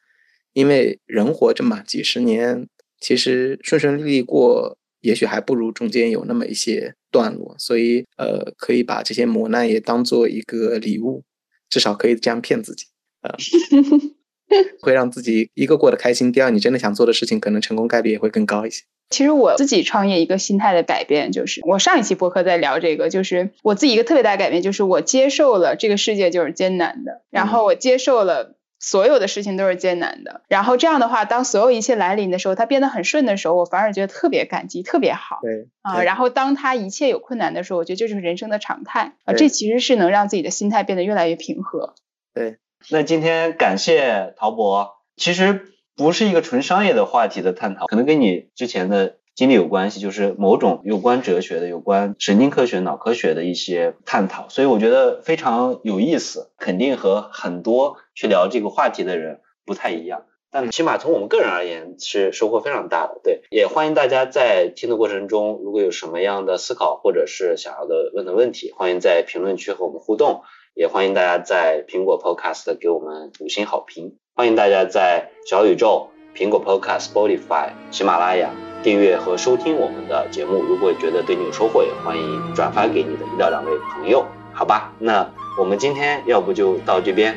因为人活着嘛，几十年。其实顺顺利利过，也许还不如中间有那么一些段落，所以呃，可以把这些磨难也当做一个礼物，至少可以这样骗自己，啊，会让自己一个过得开心，第二你真的想做的事情，可能成功概率也会更高一些。其实我自己创业一个心态的改变，就是我上一期博客在聊这个，就是我自己一个特别大的改变，就是我接受了这个世界就是艰难的，然后我接受了。所有的事情都是艰难的，然后这样的话，当所有一切来临的时候，它变得很顺的时候，我反而觉得特别感激，特别好。对啊，然后当它一切有困难的时候，我觉得这就是人生的常态啊。这其实是能让自己的心态变得越来越平和。对，那今天感谢陶博，其实不是一个纯商业的话题的探讨，可能跟你之前的。经历有关系，就是某种有关哲学的、有关神经科学、脑科学的一些探讨，所以我觉得非常有意思，肯定和很多去聊这个话题的人不太一样，但起码从我们个人而言是收获非常大的。对，也欢迎大家在听的过程中，如果有什么样的思考或者是想要的问的问题，欢迎在评论区和我们互动，也欢迎大家在苹果 Podcast 给我们五星好评，欢迎大家在小宇宙、苹果 Podcast、Spotify、喜马拉雅。订阅和收听我们的节目，如果觉得对你有收获，也欢迎转发给你的一到两位朋友，好吧？那我们今天要不就到这边，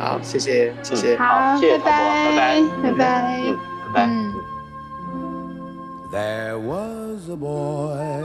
好，谢谢，谢谢，好，谢谢陶博，拜拜，拜拜，嗯，拜拜。There was a boy,